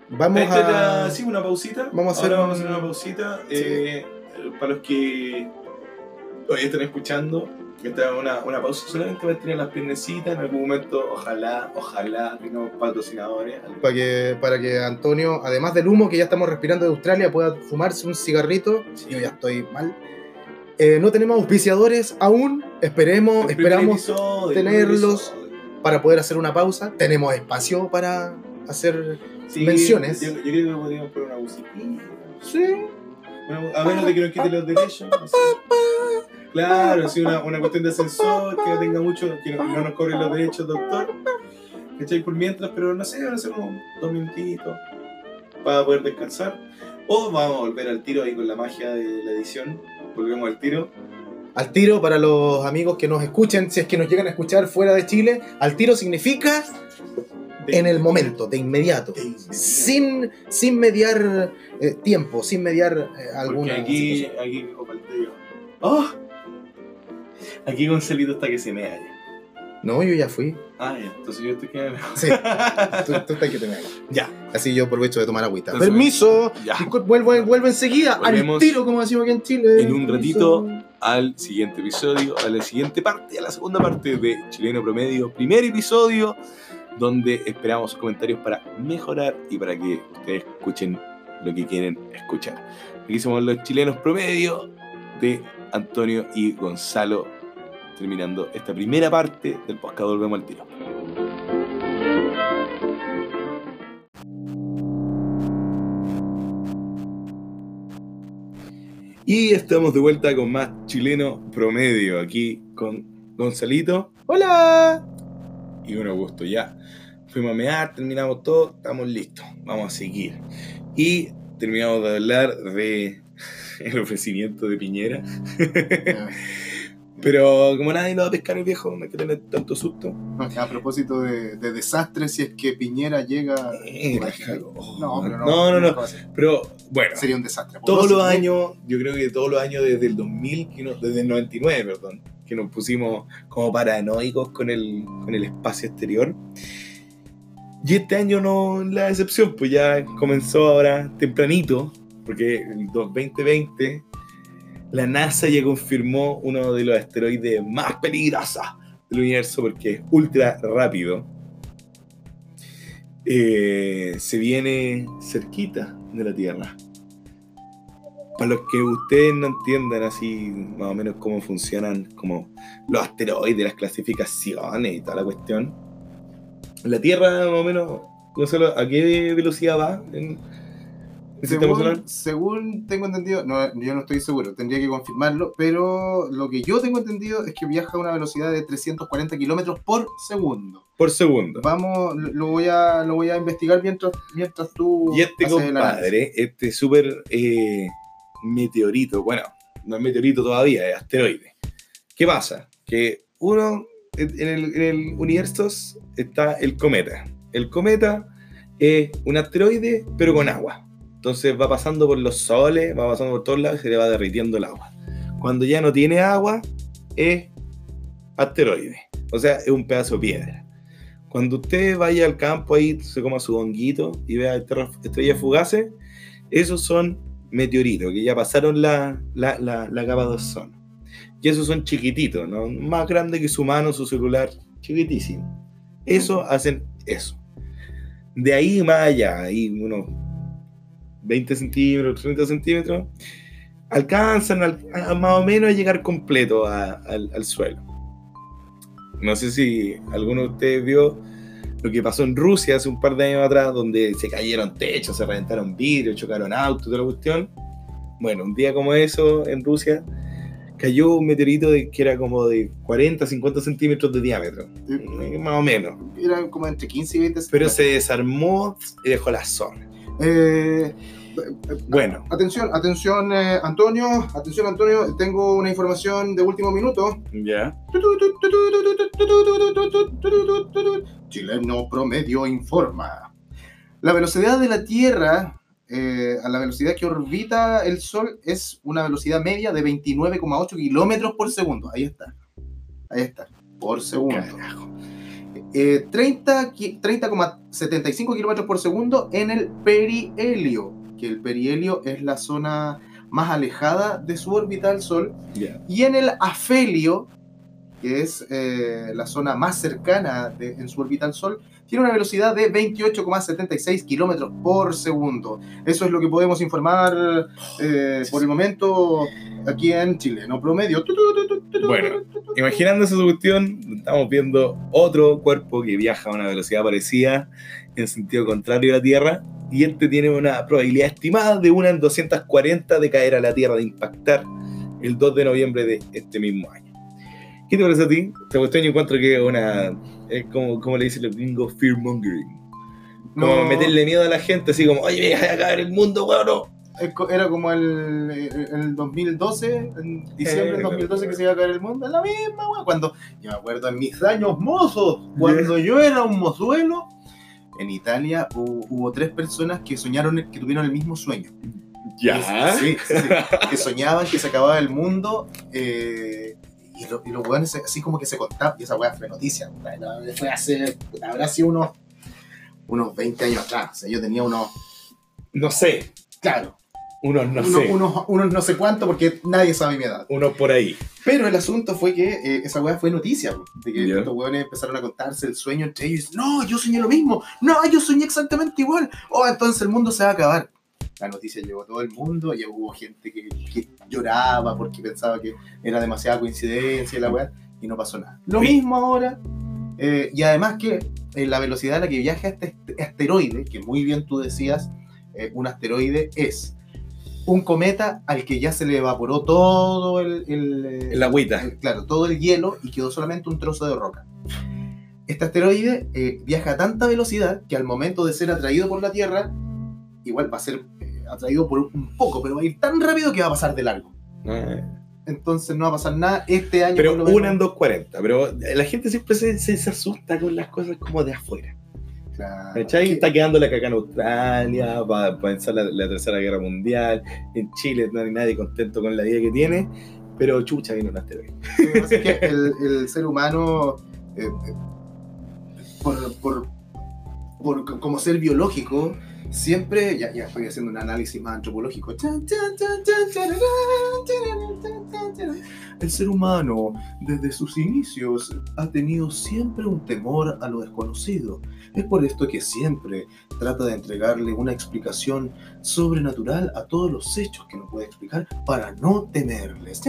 Vamos esta a... era- sí, una pausita. Vamos a hacer Ahora vamos a hacer una pausita. Sí. eh, para los que todavía están escuchando, esta es una, una pausa solamente para tener las piernecitas. En algún momento, ojalá, ojalá tengamos patrocinadores. para que, para que Antonio, además del humo que ya estamos respirando de Australia, pueda fumarse un cigarrito. Sí. Yo ya estoy mal. Eh, no tenemos auspiciadores aún. Esperemos, esperamos episodio, tenerlos. para poder hacer una pausa. Tenemos espacio para hacer. Sí, menciones. Yo, yo creo que podríamos poner una musiquita. Sí. Bueno, a menos de que nos quiten los derechos. no sé. Claro, sí, una, una cuestión de ascensor, que no tenga mucho, que no, no nos cobren los derechos, doctor. ¿Cachai? Por mientras, pero no sé, ahora hacemos dos minutitos para poder descansar. O vamos a volver al tiro ahí con la magia de la edición. Volvemos al tiro. Al tiro para los amigos que nos escuchen, si es que nos llegan a escuchar fuera de Chile, al tiro significa en el momento, de inmediato. de inmediato. Sin, sin mediar eh, tiempo, sin mediar eh, Porque alguna aquí, situación. aquí, tío. ¡Oh! Aquí Gonzalito está que se me halla. No, yo ya fui. Ah, ya, entonces yo estoy que [laughs] Sí, tú, tú estás que te me. Ya. Así yo aprovecho de tomar agüita. Entonces, Permiso. Ya. Vuelvo, vuelvo enseguida Volvemos al tiro, como decimos aquí en Chile. en un ratito. Al siguiente episodio, a la siguiente parte, a la segunda parte de Chileno Promedio, primer episodio, donde esperamos sus comentarios para mejorar y para que ustedes escuchen lo que quieren escuchar. Aquí somos los chilenos promedio de Antonio y Gonzalo, terminando esta primera parte del podcast Volvemos al Tiro. Y estamos de vuelta con más chileno promedio aquí con Gonzalito. ¡Hola! Y un gusto, ya. Fuimos a mear, terminamos todo, estamos listos. Vamos a seguir. Y terminamos de hablar de [laughs] el ofrecimiento de Piñera. Pero como nadie lo va a pescar el viejo, no hay que tener tanto susto. A propósito de, de desastres, si es que Piñera llega. Eh, no, pero no, no, no, no. Pero bueno, Sería un desastre. todos los años, yo creo que todos los años desde el 2000, que no- desde el 99, perdón, que nos pusimos como paranoicos con el, con el espacio exterior. Y este año no es la excepción, pues ya comenzó ahora tempranito, porque el 2020 la NASA ya confirmó uno de los asteroides más peligrosos del universo porque es ultra rápido. Eh, se viene cerquita de la Tierra. Para los que ustedes no entiendan así más o menos cómo funcionan como los asteroides, las clasificaciones y toda la cuestión. La Tierra más o menos, ¿a qué velocidad va? Según, según tengo entendido, no, yo no estoy seguro, tendría que confirmarlo, pero lo que yo tengo entendido es que viaja a una velocidad de 340 kilómetros por segundo. Por segundo. Vamos, lo- voy a, lo voy a investigar mientras, mientras tú. Y este compadre, este súper eh, meteorito, bueno, no es meteorito todavía, es asteroide. ¿Qué pasa? Que uno, en en el, en el universo está el cometa. El cometa es un asteroide, pero con agua. Entonces va pasando por los soles, va pasando por todos lados y se le va derritiendo el agua. Cuando ya no tiene agua, es asteroide. O sea, es un pedazo de piedra. Cuando usted vaya al campo ahí, se coma su honguito y vea estrellas estrellas fugaces, esos son meteoritos que ya pasaron la, la, la, la capa de ozono. Y esos son chiquititos, ¿no? Más grandes que su mano, su celular, chiquitísimo. Eso hacen eso. De ahí más allá, ahí unos 20 centímetros, 30 centímetros, alcanzan al- a- más o menos a llegar completo a- al, al suelo. No sé si alguno de ustedes vio lo que pasó en Rusia hace un par de años atrás, donde se cayeron techos, se reventaron vidrios, chocaron autos, toda la cuestión. Bueno, un día como eso en Rusia cayó un meteorito de, que era como de 40, 50 centímetros de diámetro, eh, más o menos. Eran como entre 15 y 20 Pero se desarmó y dejó la zorra. Eh, Bueno, atención, atención, eh, Antonio. Atención, Antonio. Tengo una información de último minuto. ya. Chileno Promedio informa. La velocidad de la Tierra eh, a la velocidad que orbita el Sol es una velocidad media de 29,8 kilómetros por segundo. Ahí está. Ahí está. Por segundo. Carajo. Eh, 30 ki- 30,75 kilómetros por segundo en el perihelio, que el perihelio es la zona más alejada de su órbita al Sol, y en el afelio, que es eh, la zona más cercana de- en su órbita al Sol, tiene una velocidad de 28,76 kilómetros por segundo. Eso es lo que podemos informar eh, por el momento aquí en Chile, no promedio. Bueno, Imaginando esa cuestión, estamos viendo otro cuerpo que viaja a una velocidad parecida en sentido contrario a la Tierra, y este tiene una probabilidad estimada de una en 240 de caer a la Tierra, de impactar el 2 de noviembre de este mismo año. ¿Qué te parece a ti? Esta cuestión yo encuentro que es una. Es como, como le dicen los gringos, fearmongering. Como No. meterle miedo a la gente, así como, oye, vaya a caer el mundo, weón. no". Es co- Era como el, el, el 2012, en diciembre del Eh, 2012 que se iba a caer el mundo. Es la misma, weón. Cuando, yo me acuerdo en mis años mozos, [laughs] cuando yo era un mozuelo, en Italia hu- hubo, tres personas que soñaron, que tuvieron el mismo sueño. Ya. Sí, sí, sí. que soñaban que se acababa el mundo. eh, y, lo- y los weones así como que se contaban. Y esa weá fue noticia. Fue hace, habrá sido unos, unos 20 años atrás. O sea, yo tenía unos, No sé. claro, Unos no unos, sé. unos, unos no sé cuánto porque nadie sabe mi edad. Unos por ahí. Pero el asunto fue que eh, esa weá fue noticia, de que Ya. estos weones empezaron a contarse el sueño entre ellos. No, yo soñé lo mismo. No, yo soñé exactamente igual. Oh, entonces el mundo se va a acabar. La noticia llegó a todo el mundo y hubo gente que, que lloraba porque pensaba que era demasiada coincidencia y la weá, y no pasó nada. Lo mismo ahora. eh, y además que eh, la velocidad a la que viaja este este asteroide, que muy bien tú decías, eh, un asteroide es un cometa al que ya se le evaporó todo el, el, eh, El agüita. el- claro, todo el hielo y quedó solamente un trozo de roca. Este asteroide eh, viaja a tanta velocidad que al momento de ser atraído por la Tierra, igual va a ser atraído por un poco, pero va a ir tan rápido que va a pasar de largo. Ah. Entonces no va a pasar nada este año. Pero una en 240. Pero la gente siempre se, se, se asusta con las cosas como de afuera. Claro. Está quedando la caca en Australia, va a pensar la, la tercera guerra mundial. En Chile no hay nadie contento con la vida que tiene. Pero chucha, viene un asteroide. Lo que pasa es que el, el ser humano, eh, eh, por, por- por- como ser biológico, siempre, ya, ya estoy haciendo un análisis más antropológico, el ser humano desde sus inicios ha tenido siempre un temor a lo desconocido. Es por esto que siempre trata de entregarle una explicación sobrenatural a todos los hechos que no puede explicar para no temerles.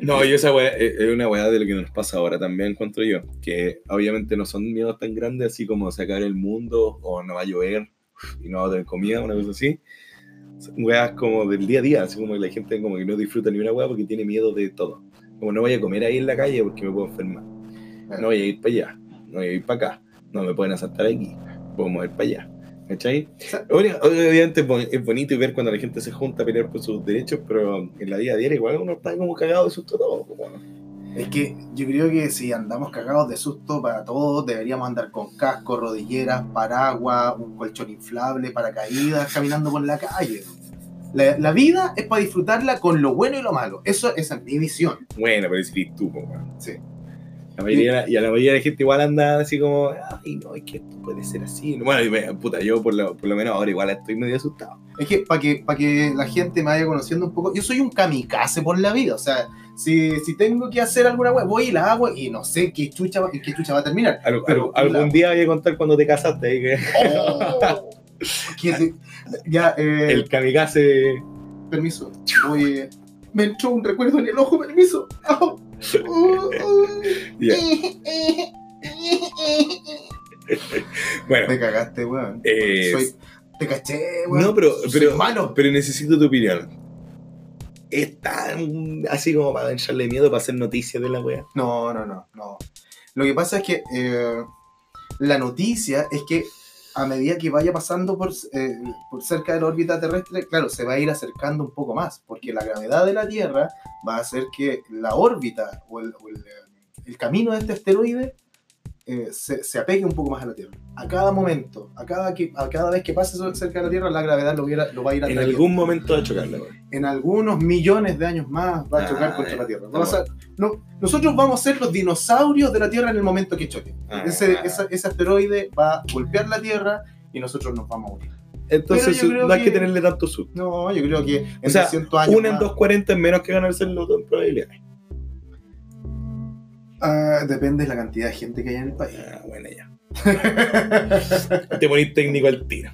No, y esa weá es una weá de lo que nos pasa ahora también, encuentro yo. Que obviamente no son miedos tan grandes así como sacar el mundo o no va a llover y no va a tener comida, una cosa así. Weas como del día a día, así como que la gente como que no disfruta ni una weá porque tiene miedo de todo. Como no voy a comer ahí en la calle porque me puedo enfermar. No voy a ir para allá, no voy a ir para acá, no me pueden asaltar aquí, puedo mover para allá. ¿Cachai? Obviamente es bon- es bonito ver cuando la gente se junta a pelear por sus derechos, pero en la vida diaria igual uno está como cagado de susto todo. como- Es que yo creo que si andamos cagados de susto para todos, deberíamos andar con casco, rodilleras, paraguas, un colchón inflable, paracaídas, caminando por la calle. La, la vida es para disfrutarla con lo bueno y lo malo. Eso esa es mi visión. Bueno, pero si tú, weón. Sí. La mayoría, y a la mayoría de la gente igual anda así como, ay, no, es que esto puede ser así. Bueno, y me- puta, yo por lo, por lo menos ahora igual estoy medio asustado. Es que para que, para que la gente me vaya conociendo un poco, yo soy un kamikaze por la vida. O sea, si, si tengo que hacer alguna web, voy y la hago y no sé qué chucha, qué chucha va a terminar. Pero- algún día voy a contar cuando te casaste que Oh. Te- ya, eh, el kamikaze. Permiso. Oye, me entró un recuerdo en el ojo, permiso. Ya. [laughs] Bueno, Me cagaste, weón. eh, Soy, te caché, weón. no, pero, pero, malo. pero necesito tu opinión. ¿Es tan así como para echarle miedo para hacer noticias de la wea? No, no, no, no. Lo que pasa es que eh, la noticia es que a medida que vaya pasando por, eh, por cerca de la órbita terrestre, claro, se va a ir acercando un poco más, porque la gravedad de la Tierra va a hacer que la órbita o el, el camino de este asteroide eh, se, se apegue un poco más a la Tierra. A cada momento, a cada, que, a cada vez que pase cerca de la Tierra, la gravedad lo, viera- lo va a ir En atrayendo. algún momento va a chocar la wea. En algunos millones de años más va a chocar Ah, contra ya. la Tierra. Vamos a- no, nosotros vamos a ser los dinosaurios de la Tierra en el momento que choque. Ah. Ese, esa- ese asteroide va a golpear la Tierra y nosotros nos vamos a morir. Entonces no hay que tenerle tanto susto. No, yo creo que en O sea, 200 años. Una en más- 240 es menos que ganarse el loto en probabilidades. Ah, depende de la cantidad de gente que haya en el país. Ah, bueno, ya. Te ponís técnico al tiro.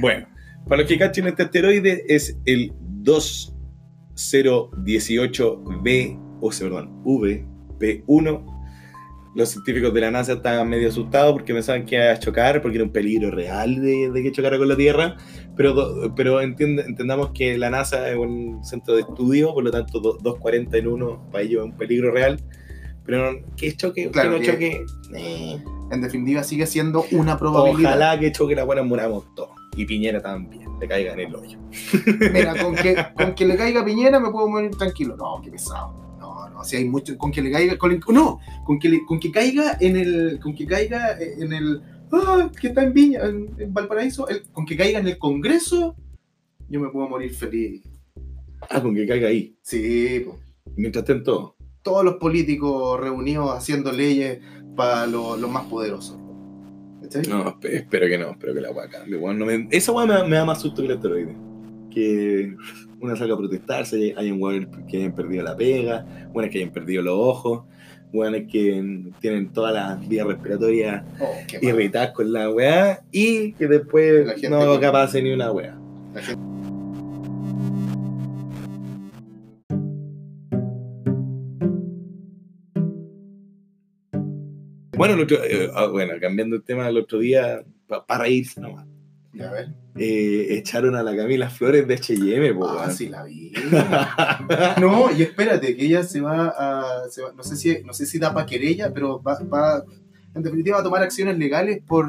Bueno, para los que cachen este asteroide es el 2018B, o sea, perdón, VP1. Los científicos de la NASA estaban medio asustados porque pensaban que iba a chocar, porque era un peligro real de, de que chocara con la Tierra. Pero, pero entiende- entendamos que la NASA es un centro de estudio, por lo tanto, do- 240 en uno para ellos es un peligro real. Pero que choque, Claro que no que- choque. eh. En definitiva, sigue siendo una probabilidad. Ojalá que choque la buena moramos todos. Y Piñera también, le caiga en el hoyo. [laughs] Mira, con que, [laughs] con que le caiga Piñera me puedo morir tranquilo. No, qué pesado. No, no, si hay mucho. Con que le caiga. Con, el- no, con que, le- con que caiga en el. Con que caiga en el. Ah, que está en Viña, en, en Valparaíso. el- con que caiga en el Congreso, yo me puedo morir feliz. Ah, con que caiga ahí. Sí, po. Mientras tanto, todos los políticos reunidos haciendo leyes para lo- los más poderosos. ¿Cachai? no, espe- espero que no, espero que la weá cambie. weón, no me- esa weá me, da- me da más susto que el asteroide. Que una salga a protestarse, hay un weón que hayan perdido la pega, buenas que hayan perdido los ojos, buenas que tienen todas las vías respiratorias Oh, irritadas con la weá y que después La gente no con- capaz ni una weá. La gente- Bueno, el otro- eh, ah, bueno, cambiando el tema, el otro día, pa- para reírse nomás. A ver. eh, echaron a la Camila Flores de H&M, po, Ah, sí la vi. no, y espérate, que ella se va a. se va- no, sé si, no sé si da para querella, pero va, va- En definitiva, va a tomar acciones legales por,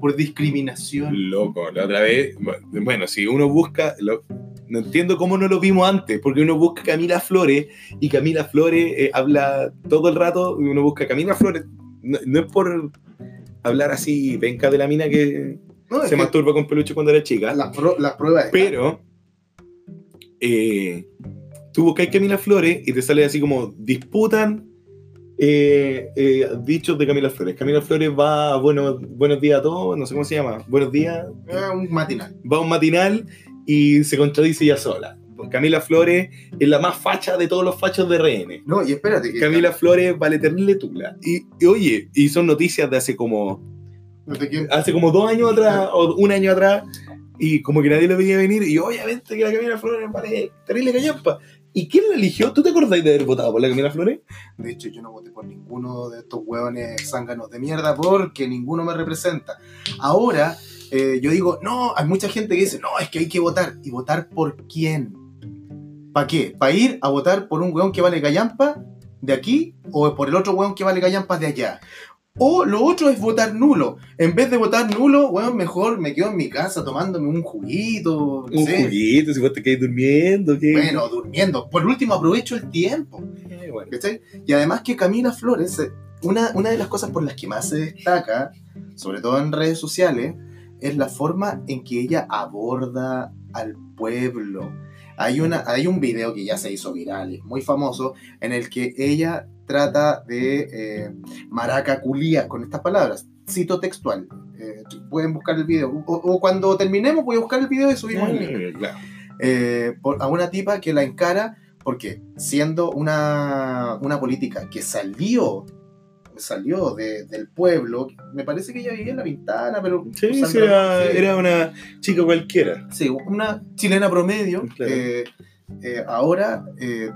por discriminación. Loco, la otra vez, bueno, si uno busca, lo- no entiendo cómo no lo vimos antes, porque uno busca Camila Flores y Camila Flores eh, habla todo el rato, y uno busca Camila Flores, no, no es por hablar así, venca de la mina que No, se masturba con peluche cuando era chica, las, pro- las pruebas. pero eh, tú buscas Camila Flores y te sale así como disputan eh, eh, dichos de Camila Flores. Camila Flores va a buenos, buenos días a todos, no sé cómo se llama, buenos días, Eh, un matinal. va a un matinal y se contradice ella sola. Camila Flores es la más facha de todos los fachos de RN. No, y espérate. Que Camila Flores vale terrible tula. Y, y oye, y son noticias de hace como, hace como dos años atrás o un año atrás y como que nadie lo veía venir y obviamente que la Camila Flores vale terrible callampa. ¿Y quién la eligió? ¿Tú te acordás de haber votado por la Camila Flores? De hecho, yo no voté por ninguno de estos hueones zánganos de mierda porque ninguno me representa. Ahora, eh, yo digo, no, hay mucha gente que dice, no, es que hay que votar. ¿Y votar por quién? ¿Para qué? ¿Para ir a votar por un hueón que vale gallampa de aquí o por el otro hueón que vale gallampa de allá? O lo otro es votar nulo. En vez de votar nulo, weón, mejor me quedo en mi casa tomándome un juguito. no Un sé. juguito, si vos te quedas durmiendo. ¿qué? Bueno, durmiendo. Por último, aprovecho el tiempo. Eh, bueno. Y además que Camila Flores, una, una de las cosas por las que más se destaca, sobre todo en redes sociales, es la forma en que ella aborda al pueblo. Hay, una, hay un video que ya se hizo viral, es muy famoso, en el que ella trata de eh, maraca culía con estas palabras. Cito textual. Eh, pueden buscar el video. O, o cuando terminemos voy a buscar el video y subimos el link Eh, claro. eh, por- a una tipa que la encara porque siendo una, una política que salió salió de- del pueblo, me parece que ella vivía en La Pintana, pero... Sí, sí, era, sí. era una chica cualquiera. Sí, una chilena promedio, Claro. eh, eh, ahora eh,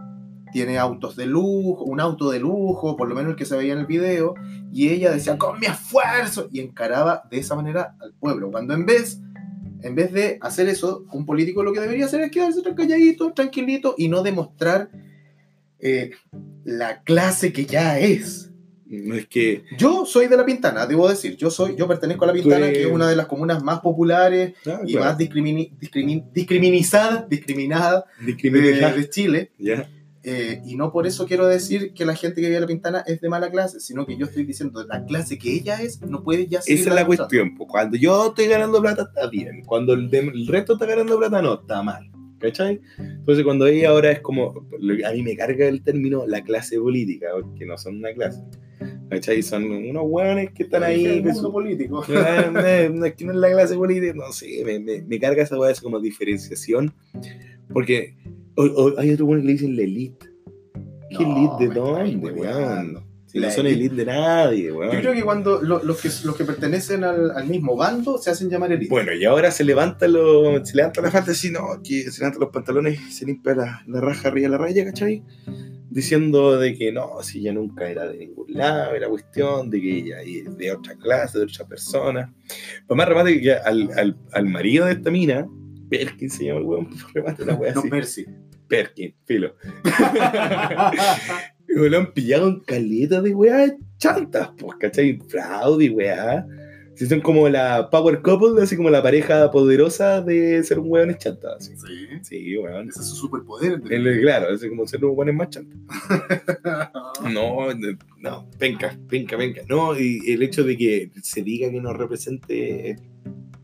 tiene autos de lujo, un auto de lujo, por lo menos el que se veía en el video, y ella decía, con mi esfuerzo, y encaraba de esa manera al pueblo, cuando en vez, en vez de hacer eso, un político lo que debería hacer es quedarse tan calladito, tranquilito, y no demostrar eh, la clase que ya es. No es que. Yo soy de La Pintana, debo decir, yo soy, yo pertenezco a La Pintana, eres- que es una de las comunas más populares Ah, y claro. más discrimini- discrimin- discriminizada, discriminada de, de Chile. Ya. eh, y no por eso quiero decir que la gente que vive en La Pintana es de mala clase, sino que yo estoy diciendo la clase que ella es no puede ya seguir Esa es la cuestión. pues, Cuando yo estoy ganando plata, está bien. Cuando el, de- el resto está ganando plata, no, está mal. ¿Cachai? Entonces, cuando ella ahora es como. A mí me carga el término la clase política, porque no son una clase. ¿Cachai? Son unos hueones que están ahí. El mundo son- político. Ah, [laughs] no, no, es que no es la clase política, no sé, me, me, me carga esa es como diferenciación, porque o- o hay otro bueno que le dicen la elite. ¿Qué No, elite de dónde, weón? Si La no son elite- de nadie, weón. Yo creo que cuando lo- los, que, los que pertenecen al, al mismo bando se hacen llamar elite. Bueno, y ahora se levanta, lo, se levanta la falda así, no, que se levantan los pantalones se limpia la, la raja arriba de la raya, ¿cachai? Diciendo de que no, si ella nunca era de ningún lado, era cuestión de que ella es de otra clase, de otra persona. Pues más remate que al, al, al marido de esta mina, Perkin se llama el weón, [laughs] remate una wea no, así. Mercy. Perkin, filo. Y pillado en caleta de weas chantas, pues, ¿cachai? Fraude y weá. Si son como la power couple, así como la pareja poderosa de ser un weón chanta. Así. sí. Sí, weón. Ese es su superpoder. El- claro, es como ser un weón más chanta. [laughs] No, no, no, penca, penca, penca. No, y el hecho de que se diga que nos represente es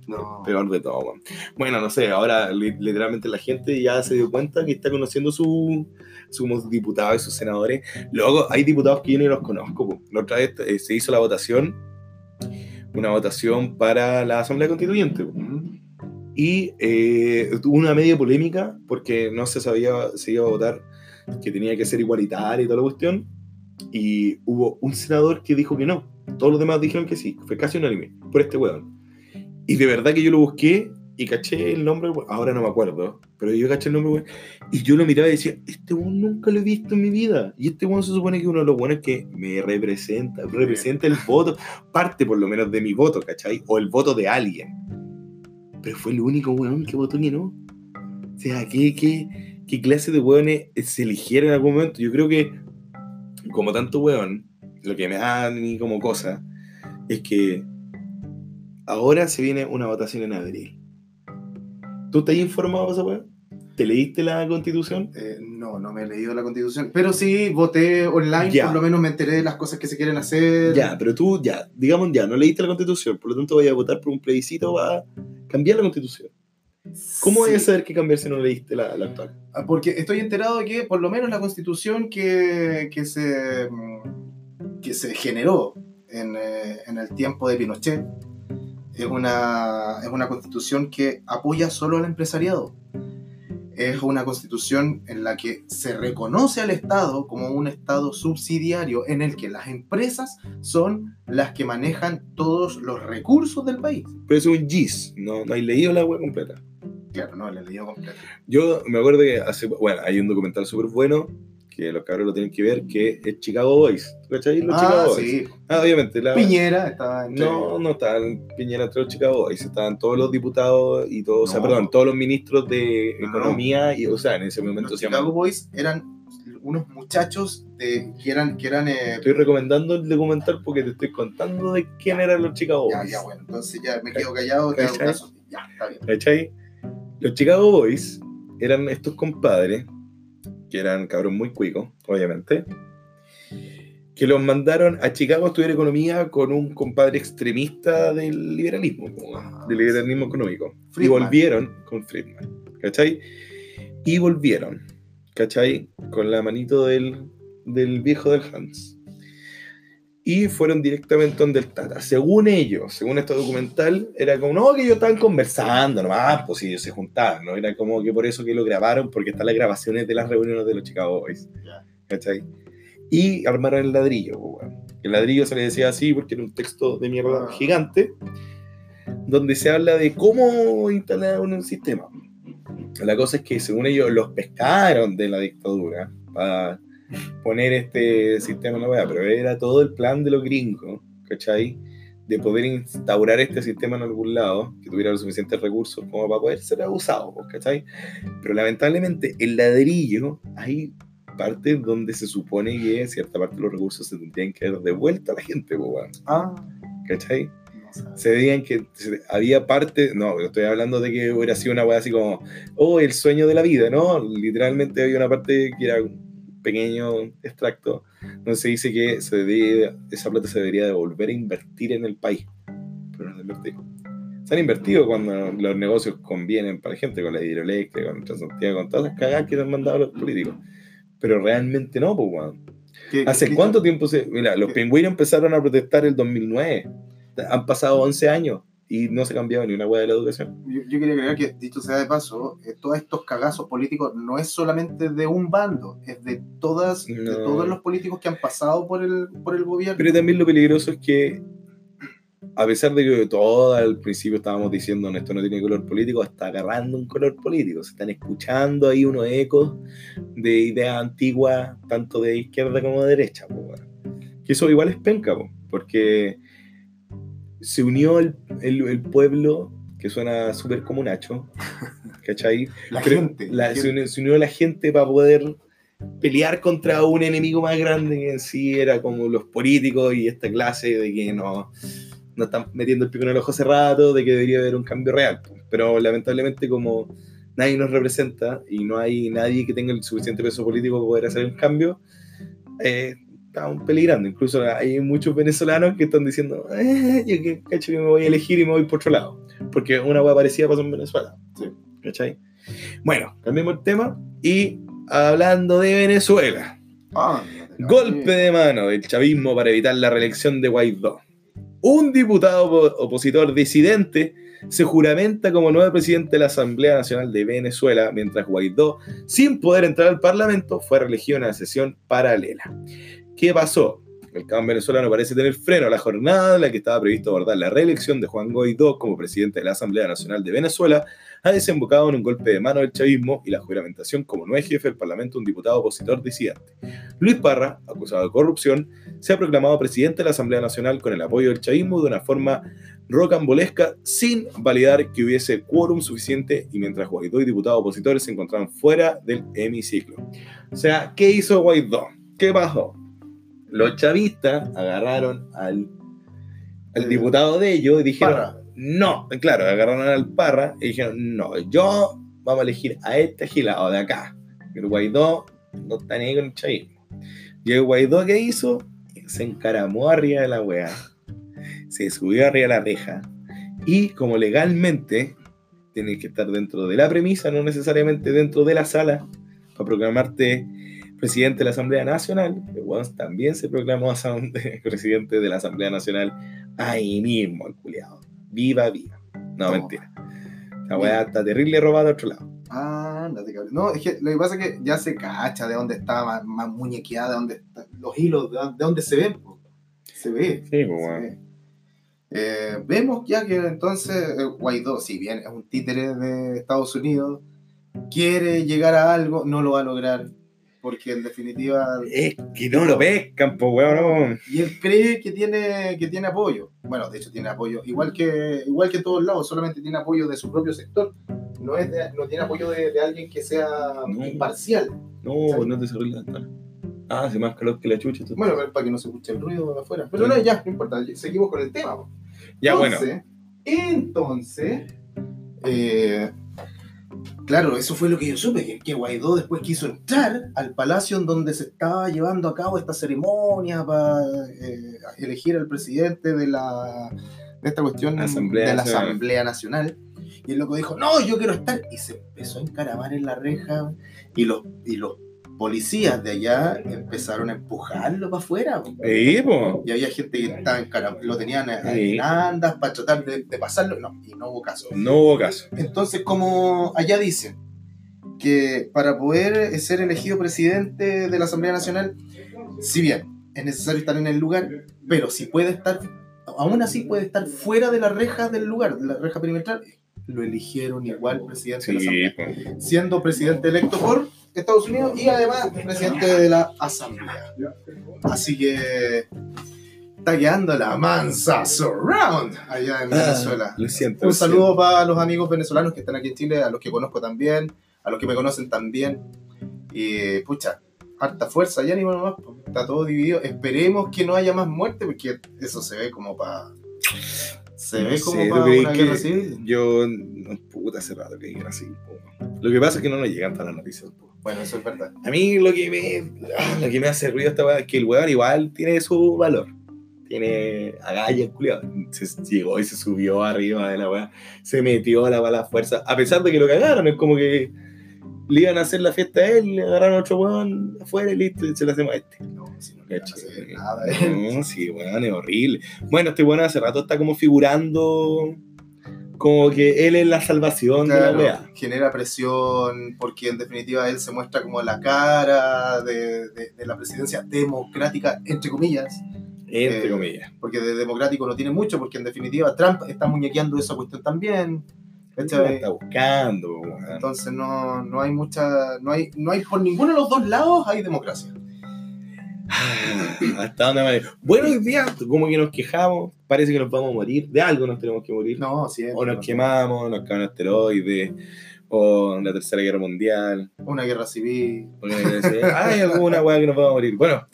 No. peor de todo. weón. Bueno, no sé, ahora li- literalmente la gente ya se dio cuenta que está conociendo su, sus diputados y sus senadores. Luego hay diputados que yo ni los conozco. po. La otra vez eh, se hizo la votación, una votación para la Asamblea Constituyente. Y eh, tuvo una media polémica porque no se sabía si iba a votar que tenía que ser igualitario y toda la cuestión. Y hubo un senador que dijo que no. Todos los demás dijeron que sí. Fue casi unánime por este weón. Y de verdad que yo lo busqué y caché el nombre, ahora no me acuerdo, pero yo caché el nombre. Y yo lo miraba y decía, este weón nunca lo he visto en mi vida. Y este weón se supone que uno de los buenos que me representa, representa el voto, parte por lo menos de mi voto, ¿cachai? O el voto de alguien. pero fue el único weón que votó que no. O sea, ¿qué, qué, qué clase de weones se eligieron en algún momento? Yo creo que, como tanto weón, lo que me da a mí como cosa es que ahora se viene una votación en abril. ¿Tú estás informado de esa weón? ¿Te leíste la constitución? Eh, no, no me he leído la constitución. Pero sí voté online, Ya. por lo menos me enteré de las cosas que se quieren hacer. Ya, pero tú, ya, digamos ya, no leíste la constitución, por lo tanto voy a votar por un plebiscito para cambiar la constitución. ¿Cómo voy a Sí. saber qué cambiar si no leíste la, la actual? Ah, Porque estoy enterado de que por lo menos la constitución que, que, se, mm, que se generó en, eh, en el tiempo de Pinochet es una, es una constitución que apoya solo al empresariado. Es una constitución en la que se reconoce al Estado como un Estado subsidiario en el que las empresas son las que manejan todos los recursos del país. Pero es un GIS, no, no hay leído la web completa. Claro, no, le leído completo. Yo me acuerdo que hace, bueno, hay un documental súper bueno que los cabros lo tienen que ver, que es Chicago Boys. ¿Tú cachai? Los Ah, Chicago Boys. sí. Ah, obviamente. La, Piñera estaba entre- No, no estaban Piñera entre los Chicago Boys, estaban todos los diputados y todos, o sea, perdón, todos los ministros de No, no. Economía y, o sea, en ese momento los se Chicago llaman. Boys eran unos muchachos de, que eran, que eran eh, Estoy recomendando el documental porque te estoy contando de quién eran los Chicago ya, Boys. ya, bueno, entonces ya me quedo callado, ¿Cachai? caso. Ya, está bien. ¿Cachai? Los Chicago Boys eran estos compadres, que eran cabros muy cuicos, obviamente, que los mandaron a Chicago a estudiar economía con un compadre extremista del liberalismo, como del liberalismo económico. Y Friedman. volvieron con Friedman, ¿cachai? Y volvieron, ¿cachai? Con la manito del, del viejo del Hans. Y fueron directamente donde el Tata. Según ellos, según este documental, era como, no, que ellos estaban conversando nomás, pues si ellos se juntaban, ¿no? Era como que por eso que lo grabaron, porque están las grabaciones de las reuniones de los Chicago Boys. ¿Cachai? Y armaron el ladrillo, pues, weón. El ladrillo se le decía así porque era un texto de mierda Ah. gigante, donde se habla de cómo instalar un sistema. La cosa es que según ellos los pescaron de la dictadura para poner este sistema en la weá, pero era todo el plan de los gringos, ¿cachai? De poder instaurar este sistema en algún lado, que tuviera los suficientes recursos como para poder ser abusado, pues, ¿cachai? Pero lamentablemente el ladrillo, hay partes donde se supone que cierta parte de los recursos se tendrían que dar de vuelta a la gente, pues, weón, Ah, ¿cachai? se veían que había parte, no, estoy hablando de que hubiera sido una weá así como, oh, el sueño de la vida, ¿no? Literalmente había una parte que era pequeño extracto, donde se dice que se debe- esa plata se debería de volver a invertir en el país, pero no se invertido. Se han invertido cuando los negocios convienen para la gente, con la hidroeléctrica, con Transantiago, con todas las cagadas que han mandado los políticos. Pero realmente no, pues, weón. ¿Qué- ¿Hace qué- cuánto tiempo se.? Mira, los pingüinos empezaron a protestar el 2009. Han pasado 11 años y no se ha cambiado ni una hueá de la educación. Yo, yo quería agregar que, dicho sea de paso, eh, todos estos cagazos políticos no es solamente de un bando, es de, todas, de No. todos los políticos que han pasado por el, por el gobierno. Pero también lo peligroso es que, a pesar de que todo al principio estábamos diciendo "No, esto no tiene color político, está agarrando un color político. Se están escuchando ahí unos ecos de ideas antiguas, tanto de izquierda como de derecha. po, weón. Que eso igual es penca, po, porque se unió el, el- el pueblo, que suena súper como Nacho, [laughs] ¿cachai? la Pero gente. la- la se, unió, se unió la gente para poder pelear contra un enemigo más grande que en sí era como los políticos y esta clase de que no, no están metiendo el pico en el ojo hace rato, de que debería haber un cambio real. Pero lamentablemente como nadie nos representa y no hay nadie que tenga el suficiente peso político para poder hacer un cambio, eh, estamos peligrando. Incluso hay muchos venezolanos que están diciendo, "Eh, yo que cacho que me voy a elegir y me voy por otro lado. Porque una hueá parecida pasó en Venezuela. Sí. ¿Cachai? Bueno, cambiemos el tema y hablando de Venezuela. Ah, Golpe de mano del chavismo para evitar la reelección de Guaidó. Un diputado opo- opositor disidente se juramenta como nuevo presidente de la Asamblea Nacional de Venezuela, mientras Guaidó, sin poder entrar al Parlamento, fue reelegido en una sesión paralela. ¿Qué pasó? El caos venezolano parece tener freno a la jornada en la que estaba previsto abordar la reelección de Juan Guaidó como presidente de la Asamblea Nacional de Venezuela, ha desembocado en un golpe de mano del chavismo y la juramentación como nuevo jefe del Parlamento un diputado opositor disidente. Luis Parra, acusado de corrupción, se ha proclamado presidente de la Asamblea Nacional con el apoyo del chavismo de una forma rocambolesca sin validar que hubiese quórum suficiente y mientras Guaidó y diputados opositores se encontraban fuera del hemiciclo. O sea, ¿qué hizo Guaidó? ¿Qué pasó? Los chavistas agarraron al, al diputado de ellos y dijeron, Parra. no, claro, agarraron al Parra y dijeron, no, yo vamos a elegir a este agilado de acá. El Guaidó no está ni ahí con el chavismo. Y el Guaidó, ¿qué hizo? Se encaramó arriba de la weá. Se subió arriba de la reja. Y como legalmente tienes que estar dentro de la premisa, no necesariamente dentro de la sala, para proclamarte presidente de la Asamblea Nacional, weón también se proclamó [laughs] presidente de la Asamblea Nacional ahí mismo, el culiado. Viva, viva. No, mentira. La weá está terrible robada de otro lado. Ándate, cabrón. No, es que lo que pasa es que ya se cacha de dónde está más, más muñequeada, de dónde está- los hilos, de, dónde- de dónde se ven. po. Se ve. Sí, pues, se weón. ve. Eh, vemos ya que entonces eh, Guaidó, si bien es un títere de Estados Unidos, quiere llegar a algo, no lo va a lograr. Porque en definitiva. Es que no lo pescan, pues, weón. no. Y él cree que tiene, que tiene apoyo. Bueno, de hecho tiene apoyo. Igual que, igual que en todos lados, solamente tiene apoyo de su propio sector. No, es de- no tiene apoyo de, de alguien que sea No. imparcial. No, pues no te cerré la ventana. Ah, hace más calor que la chucha. tú. Bueno, para que no se escuche el ruido de afuera. Pero no, ya, no importa. Seguimos con el tema. po. ya, bueno. Entonces, Entonces, eh, claro, eso fue lo que yo supe, que, que Guaidó después quiso entrar al palacio en donde se estaba llevando a cabo esta ceremonia para eh, elegir al presidente de la de esta cuestión Asamblea de la. Asamblea Nacional. Y el loco dijo, no, yo quiero estar. Y se empezó a encaramar en la reja y los, y los policías de allá empezaron a empujarlo para afuera. Sí. Y había gente que estaba encaram- lo tenían Sí. en andas para tratar de, de pasarlo. No, y no hubo caso. No hubo caso. Entonces, como allá dicen que para poder ser elegido presidente de la Asamblea Nacional, si bien es necesario estar en el lugar, pero si puede estar, aún así puede estar fuera de la reja del lugar, de la reja perimetral, lo eligieron igual presidente de la Sí, Asamblea, siendo presidente electo por Estados Unidos y además presidente de la Asamblea. Así que está quedando la mansa surround allá en Venezuela. Lo siento. Un saludo para los amigos venezolanos que están aquí en Chile, a los que conozco también, a los que me conocen también. Y pucha, harta fuerza y ánimo nomás, pues, está todo dividido. Esperemos que no haya más muerte, porque eso se ve como para. Se ve como ¿tú para una guerra civil. Yo, no, puta, hace rato que digan así. Lo que pasa es que no nos llegan todas las noticias. po. Bueno, eso es verdad. A mí lo que me, ah, lo que me hace ruido esta weá es que el weón igual tiene su valor. Tiene agallas, culiado. Se llegó y se subió arriba de la weá. Se metió a la bala fuerza. A pesar de que lo cagaron, es como que le iban a hacer la fiesta a él, le agarraron a otro weón afuera y listo, y se lo hacemos a este. No, si no eh, nada. ¿eh? No, sí, weón, es horrible. Bueno, este weón hace rato está como figurando como que él es la salvación de la weá. genera presión porque en definitiva él se muestra como la cara de, de- de la presidencia democrática, entre comillas, Entre Eh, comillas. porque de democrático no tiene mucho, porque en definitiva Trump está muñequeando esa cuestión también. Está buscando. Entonces no, no hay mucha, no hay, no hay por ninguno de los dos lados hay democracia. Hasta dónde vale. Bueno, hoy día, como que nos quejamos, parece que nos vamos a morir. De algo nos tenemos que morir. No, siempre. o nos quemamos, nos caen asteroides, o la tercera guerra mundial. Una guerra civil. o que Hay alguna weá que nos vamos a morir. Bueno,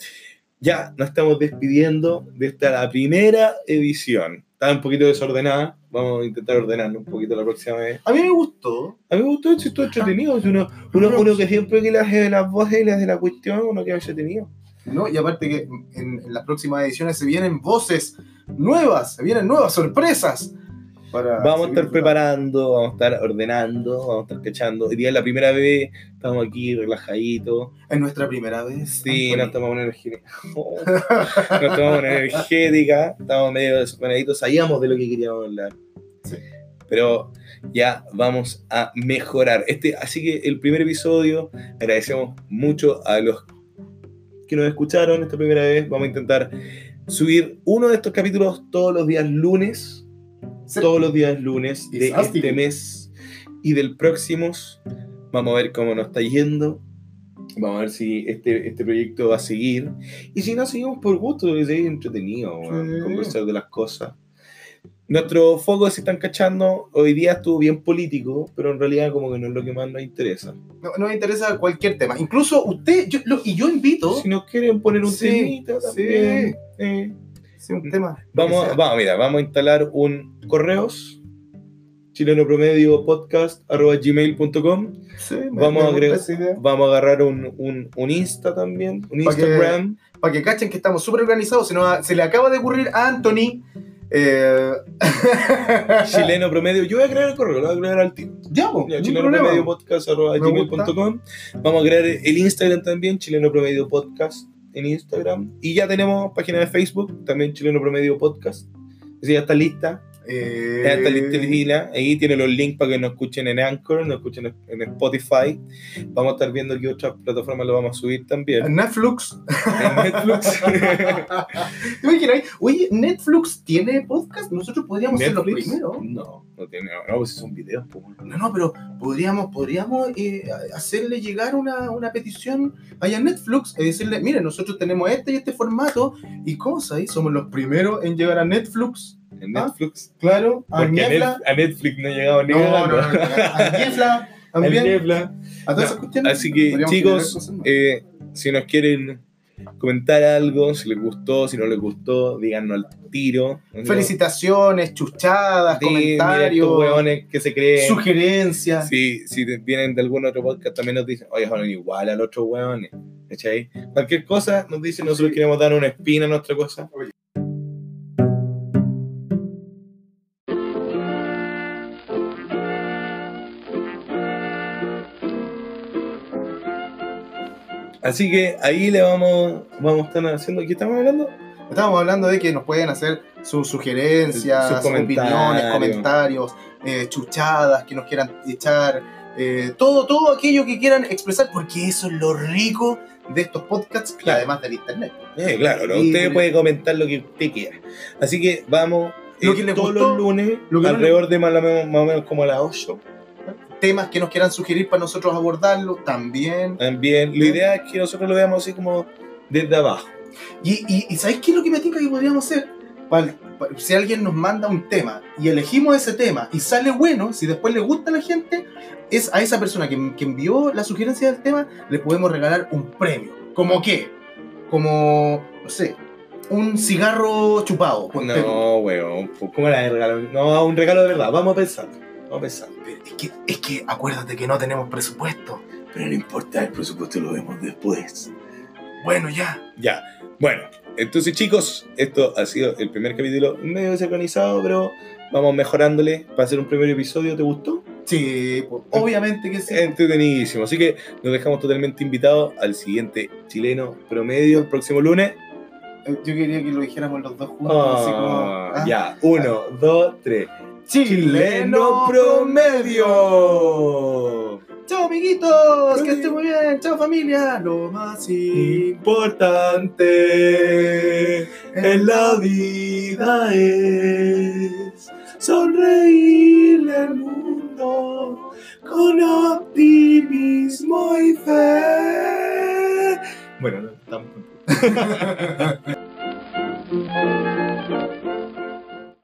ya nos estamos despidiendo de esta la primera edición. Está un poquito desordenada. Vamos a intentar ordenarlo un poquito la próxima vez. A mí me gustó. A mí me gustó, estuvo entretenido. Uno, uno, uno que siempre que hace las voces y le hace la cuestión, uno que entretenido. ¿No? Y aparte que en, en las próximas ediciones se vienen voces nuevas, se vienen nuevas sorpresas. Para Vamos a estar preparando, vamos a estar ordenando, vamos a estar cachando. Hoy día es la primera vez, estamos aquí relajaditos. Es nuestra primera vez. Sí, Anthony. no estamos en energía. [laughs] no estamos en energética, estamos medio desordenaditos, sabíamos de lo que queríamos hablar. Sí. Pero ya vamos a mejorar. Este, así que el primer episodio, agradecemos mucho a los que nos escucharon esta primera vez. Vamos a intentar subir uno de estos capítulos todos los días lunes. Sí. Todos los días lunes de Fantástico. este mes y del próximo. Vamos a ver cómo nos está yendo. Vamos a ver si este, este proyecto va a seguir. Y si no, seguimos por gusto, porque es entretenido Sí. conversar de las cosas. Nuestro foco, si están cachando, hoy día estuvo bien político, pero en realidad como que no es lo que más nos interesa. No, no me interesa cualquier tema. Incluso usted, yo, lo- y yo invito. Si nos quieren poner un Sí, temita sí. también. eh, Sí, un tema. vamos, vamos, mira, vamos a instalar un correos chileno promedio podcast gmail.com Sí, vamos a agregar- vamos a agarrar un, un, un Insta también un Pa' Instagram Para que cachen que estamos súper organizados. Se, nos se le acaba de ocurrir a Anthony. Eh, [laughs] chileno promedio. Yo voy a crear el correo lo voy a crear al tiro. Ya, chileno problema. promedio podcast gmail.com vamos a crear el Instagram también chileno promedio podcast en Instagram. Y ya tenemos página de Facebook también chileno promedio podcast. Esa ya está lista Eh, está lista. Ahí tiene los links para que nos escuchen en Anchor, nos escuchen en Spotify. Vamos a estar viendo qué otras plataformas lo vamos a subir también. Netflix. En Netflix. [laughs] Oye, ¿Netflix tiene podcast? Nosotros podríamos ser los primeros. No, no tiene. No, pues son videos. pues. No, no, pero podríamos, podríamos eh, hacerle llegar una, una petición allá a Netflix y decirle, mire, nosotros tenemos este y este formato y cosas, y somos los primeros en llegar a Netflix. En Ah, Netflix. Claro, a Porque Niebla. Netflix no he llegado ni No, no, no, no, a Niebla. [laughs] Niebla. A todas esas No, cuestiones. Así que, chicos, eh, si nos quieren comentar algo, si les gustó, si no les gustó, díganos al tiro. Felicitaciones, chuchadas, comentarios, hueones que se creen. sugerencias. Si, si vienen de algún otro podcast, también nos dicen, oye, son igual al otro weón. ¿Cachai? Cualquier cosa nos dicen, nosotros queremos dar una espina a nuestra cosa. Así que ahí le vamos, vamos a estar haciendo. ¿Qué estamos hablando? Estábamos hablando de que nos pueden hacer sus sugerencias, Sus opiniones, comentarios, eh, chuchadas que nos quieran echar, eh, todo, todo aquello que quieran expresar, porque eso es lo rico de estos podcasts Claro. además del internet. Eh, claro, usted puede comentar lo que usted quiera. Así que vamos Lo eh, que todos gustó, los lunes, lo que no alrededor de más o menos como a las 8. Temas que nos quieran sugerir para nosotros abordarlo también. También, la idea es que nosotros lo veamos así como desde abajo. Y, y, y ¿sabéis qué es lo que me tinca que podríamos hacer? Si alguien nos manda un tema y elegimos ese tema y sale bueno, si después le gusta a la gente, es a esa persona que, que envió la sugerencia del tema, le podemos regalar un premio. ¿Como qué? Como, no sé, un cigarro chupado. No, weón, ¿cómo la de regalo? No, un regalo de verdad, vamos a pensar. Vamos a pensar. Es que, es que acuérdate que no tenemos presupuesto. Pero no importa, el presupuesto lo vemos después. Bueno, ya. Ya, bueno, entonces chicos, esto ha sido el primer capítulo medio desorganizado, pero vamos mejorándole para hacer un primer episodio. ¿Te gustó? Sí, pues, obviamente que sí. Entretenidísimo. Así que nos dejamos totalmente invitados al siguiente chileno promedio el próximo lunes. Eh, Yo quería que lo dijéramos los dos juntos. así como, Ah, ah. Ya, uno, dos, tres. Chileno promedio. Chao amiguitos, que estén muy bien, chao familia, lo más Importante en la vida es sonreírle al mundo con optimismo y fe. Bueno, no, tampoco. [laughs]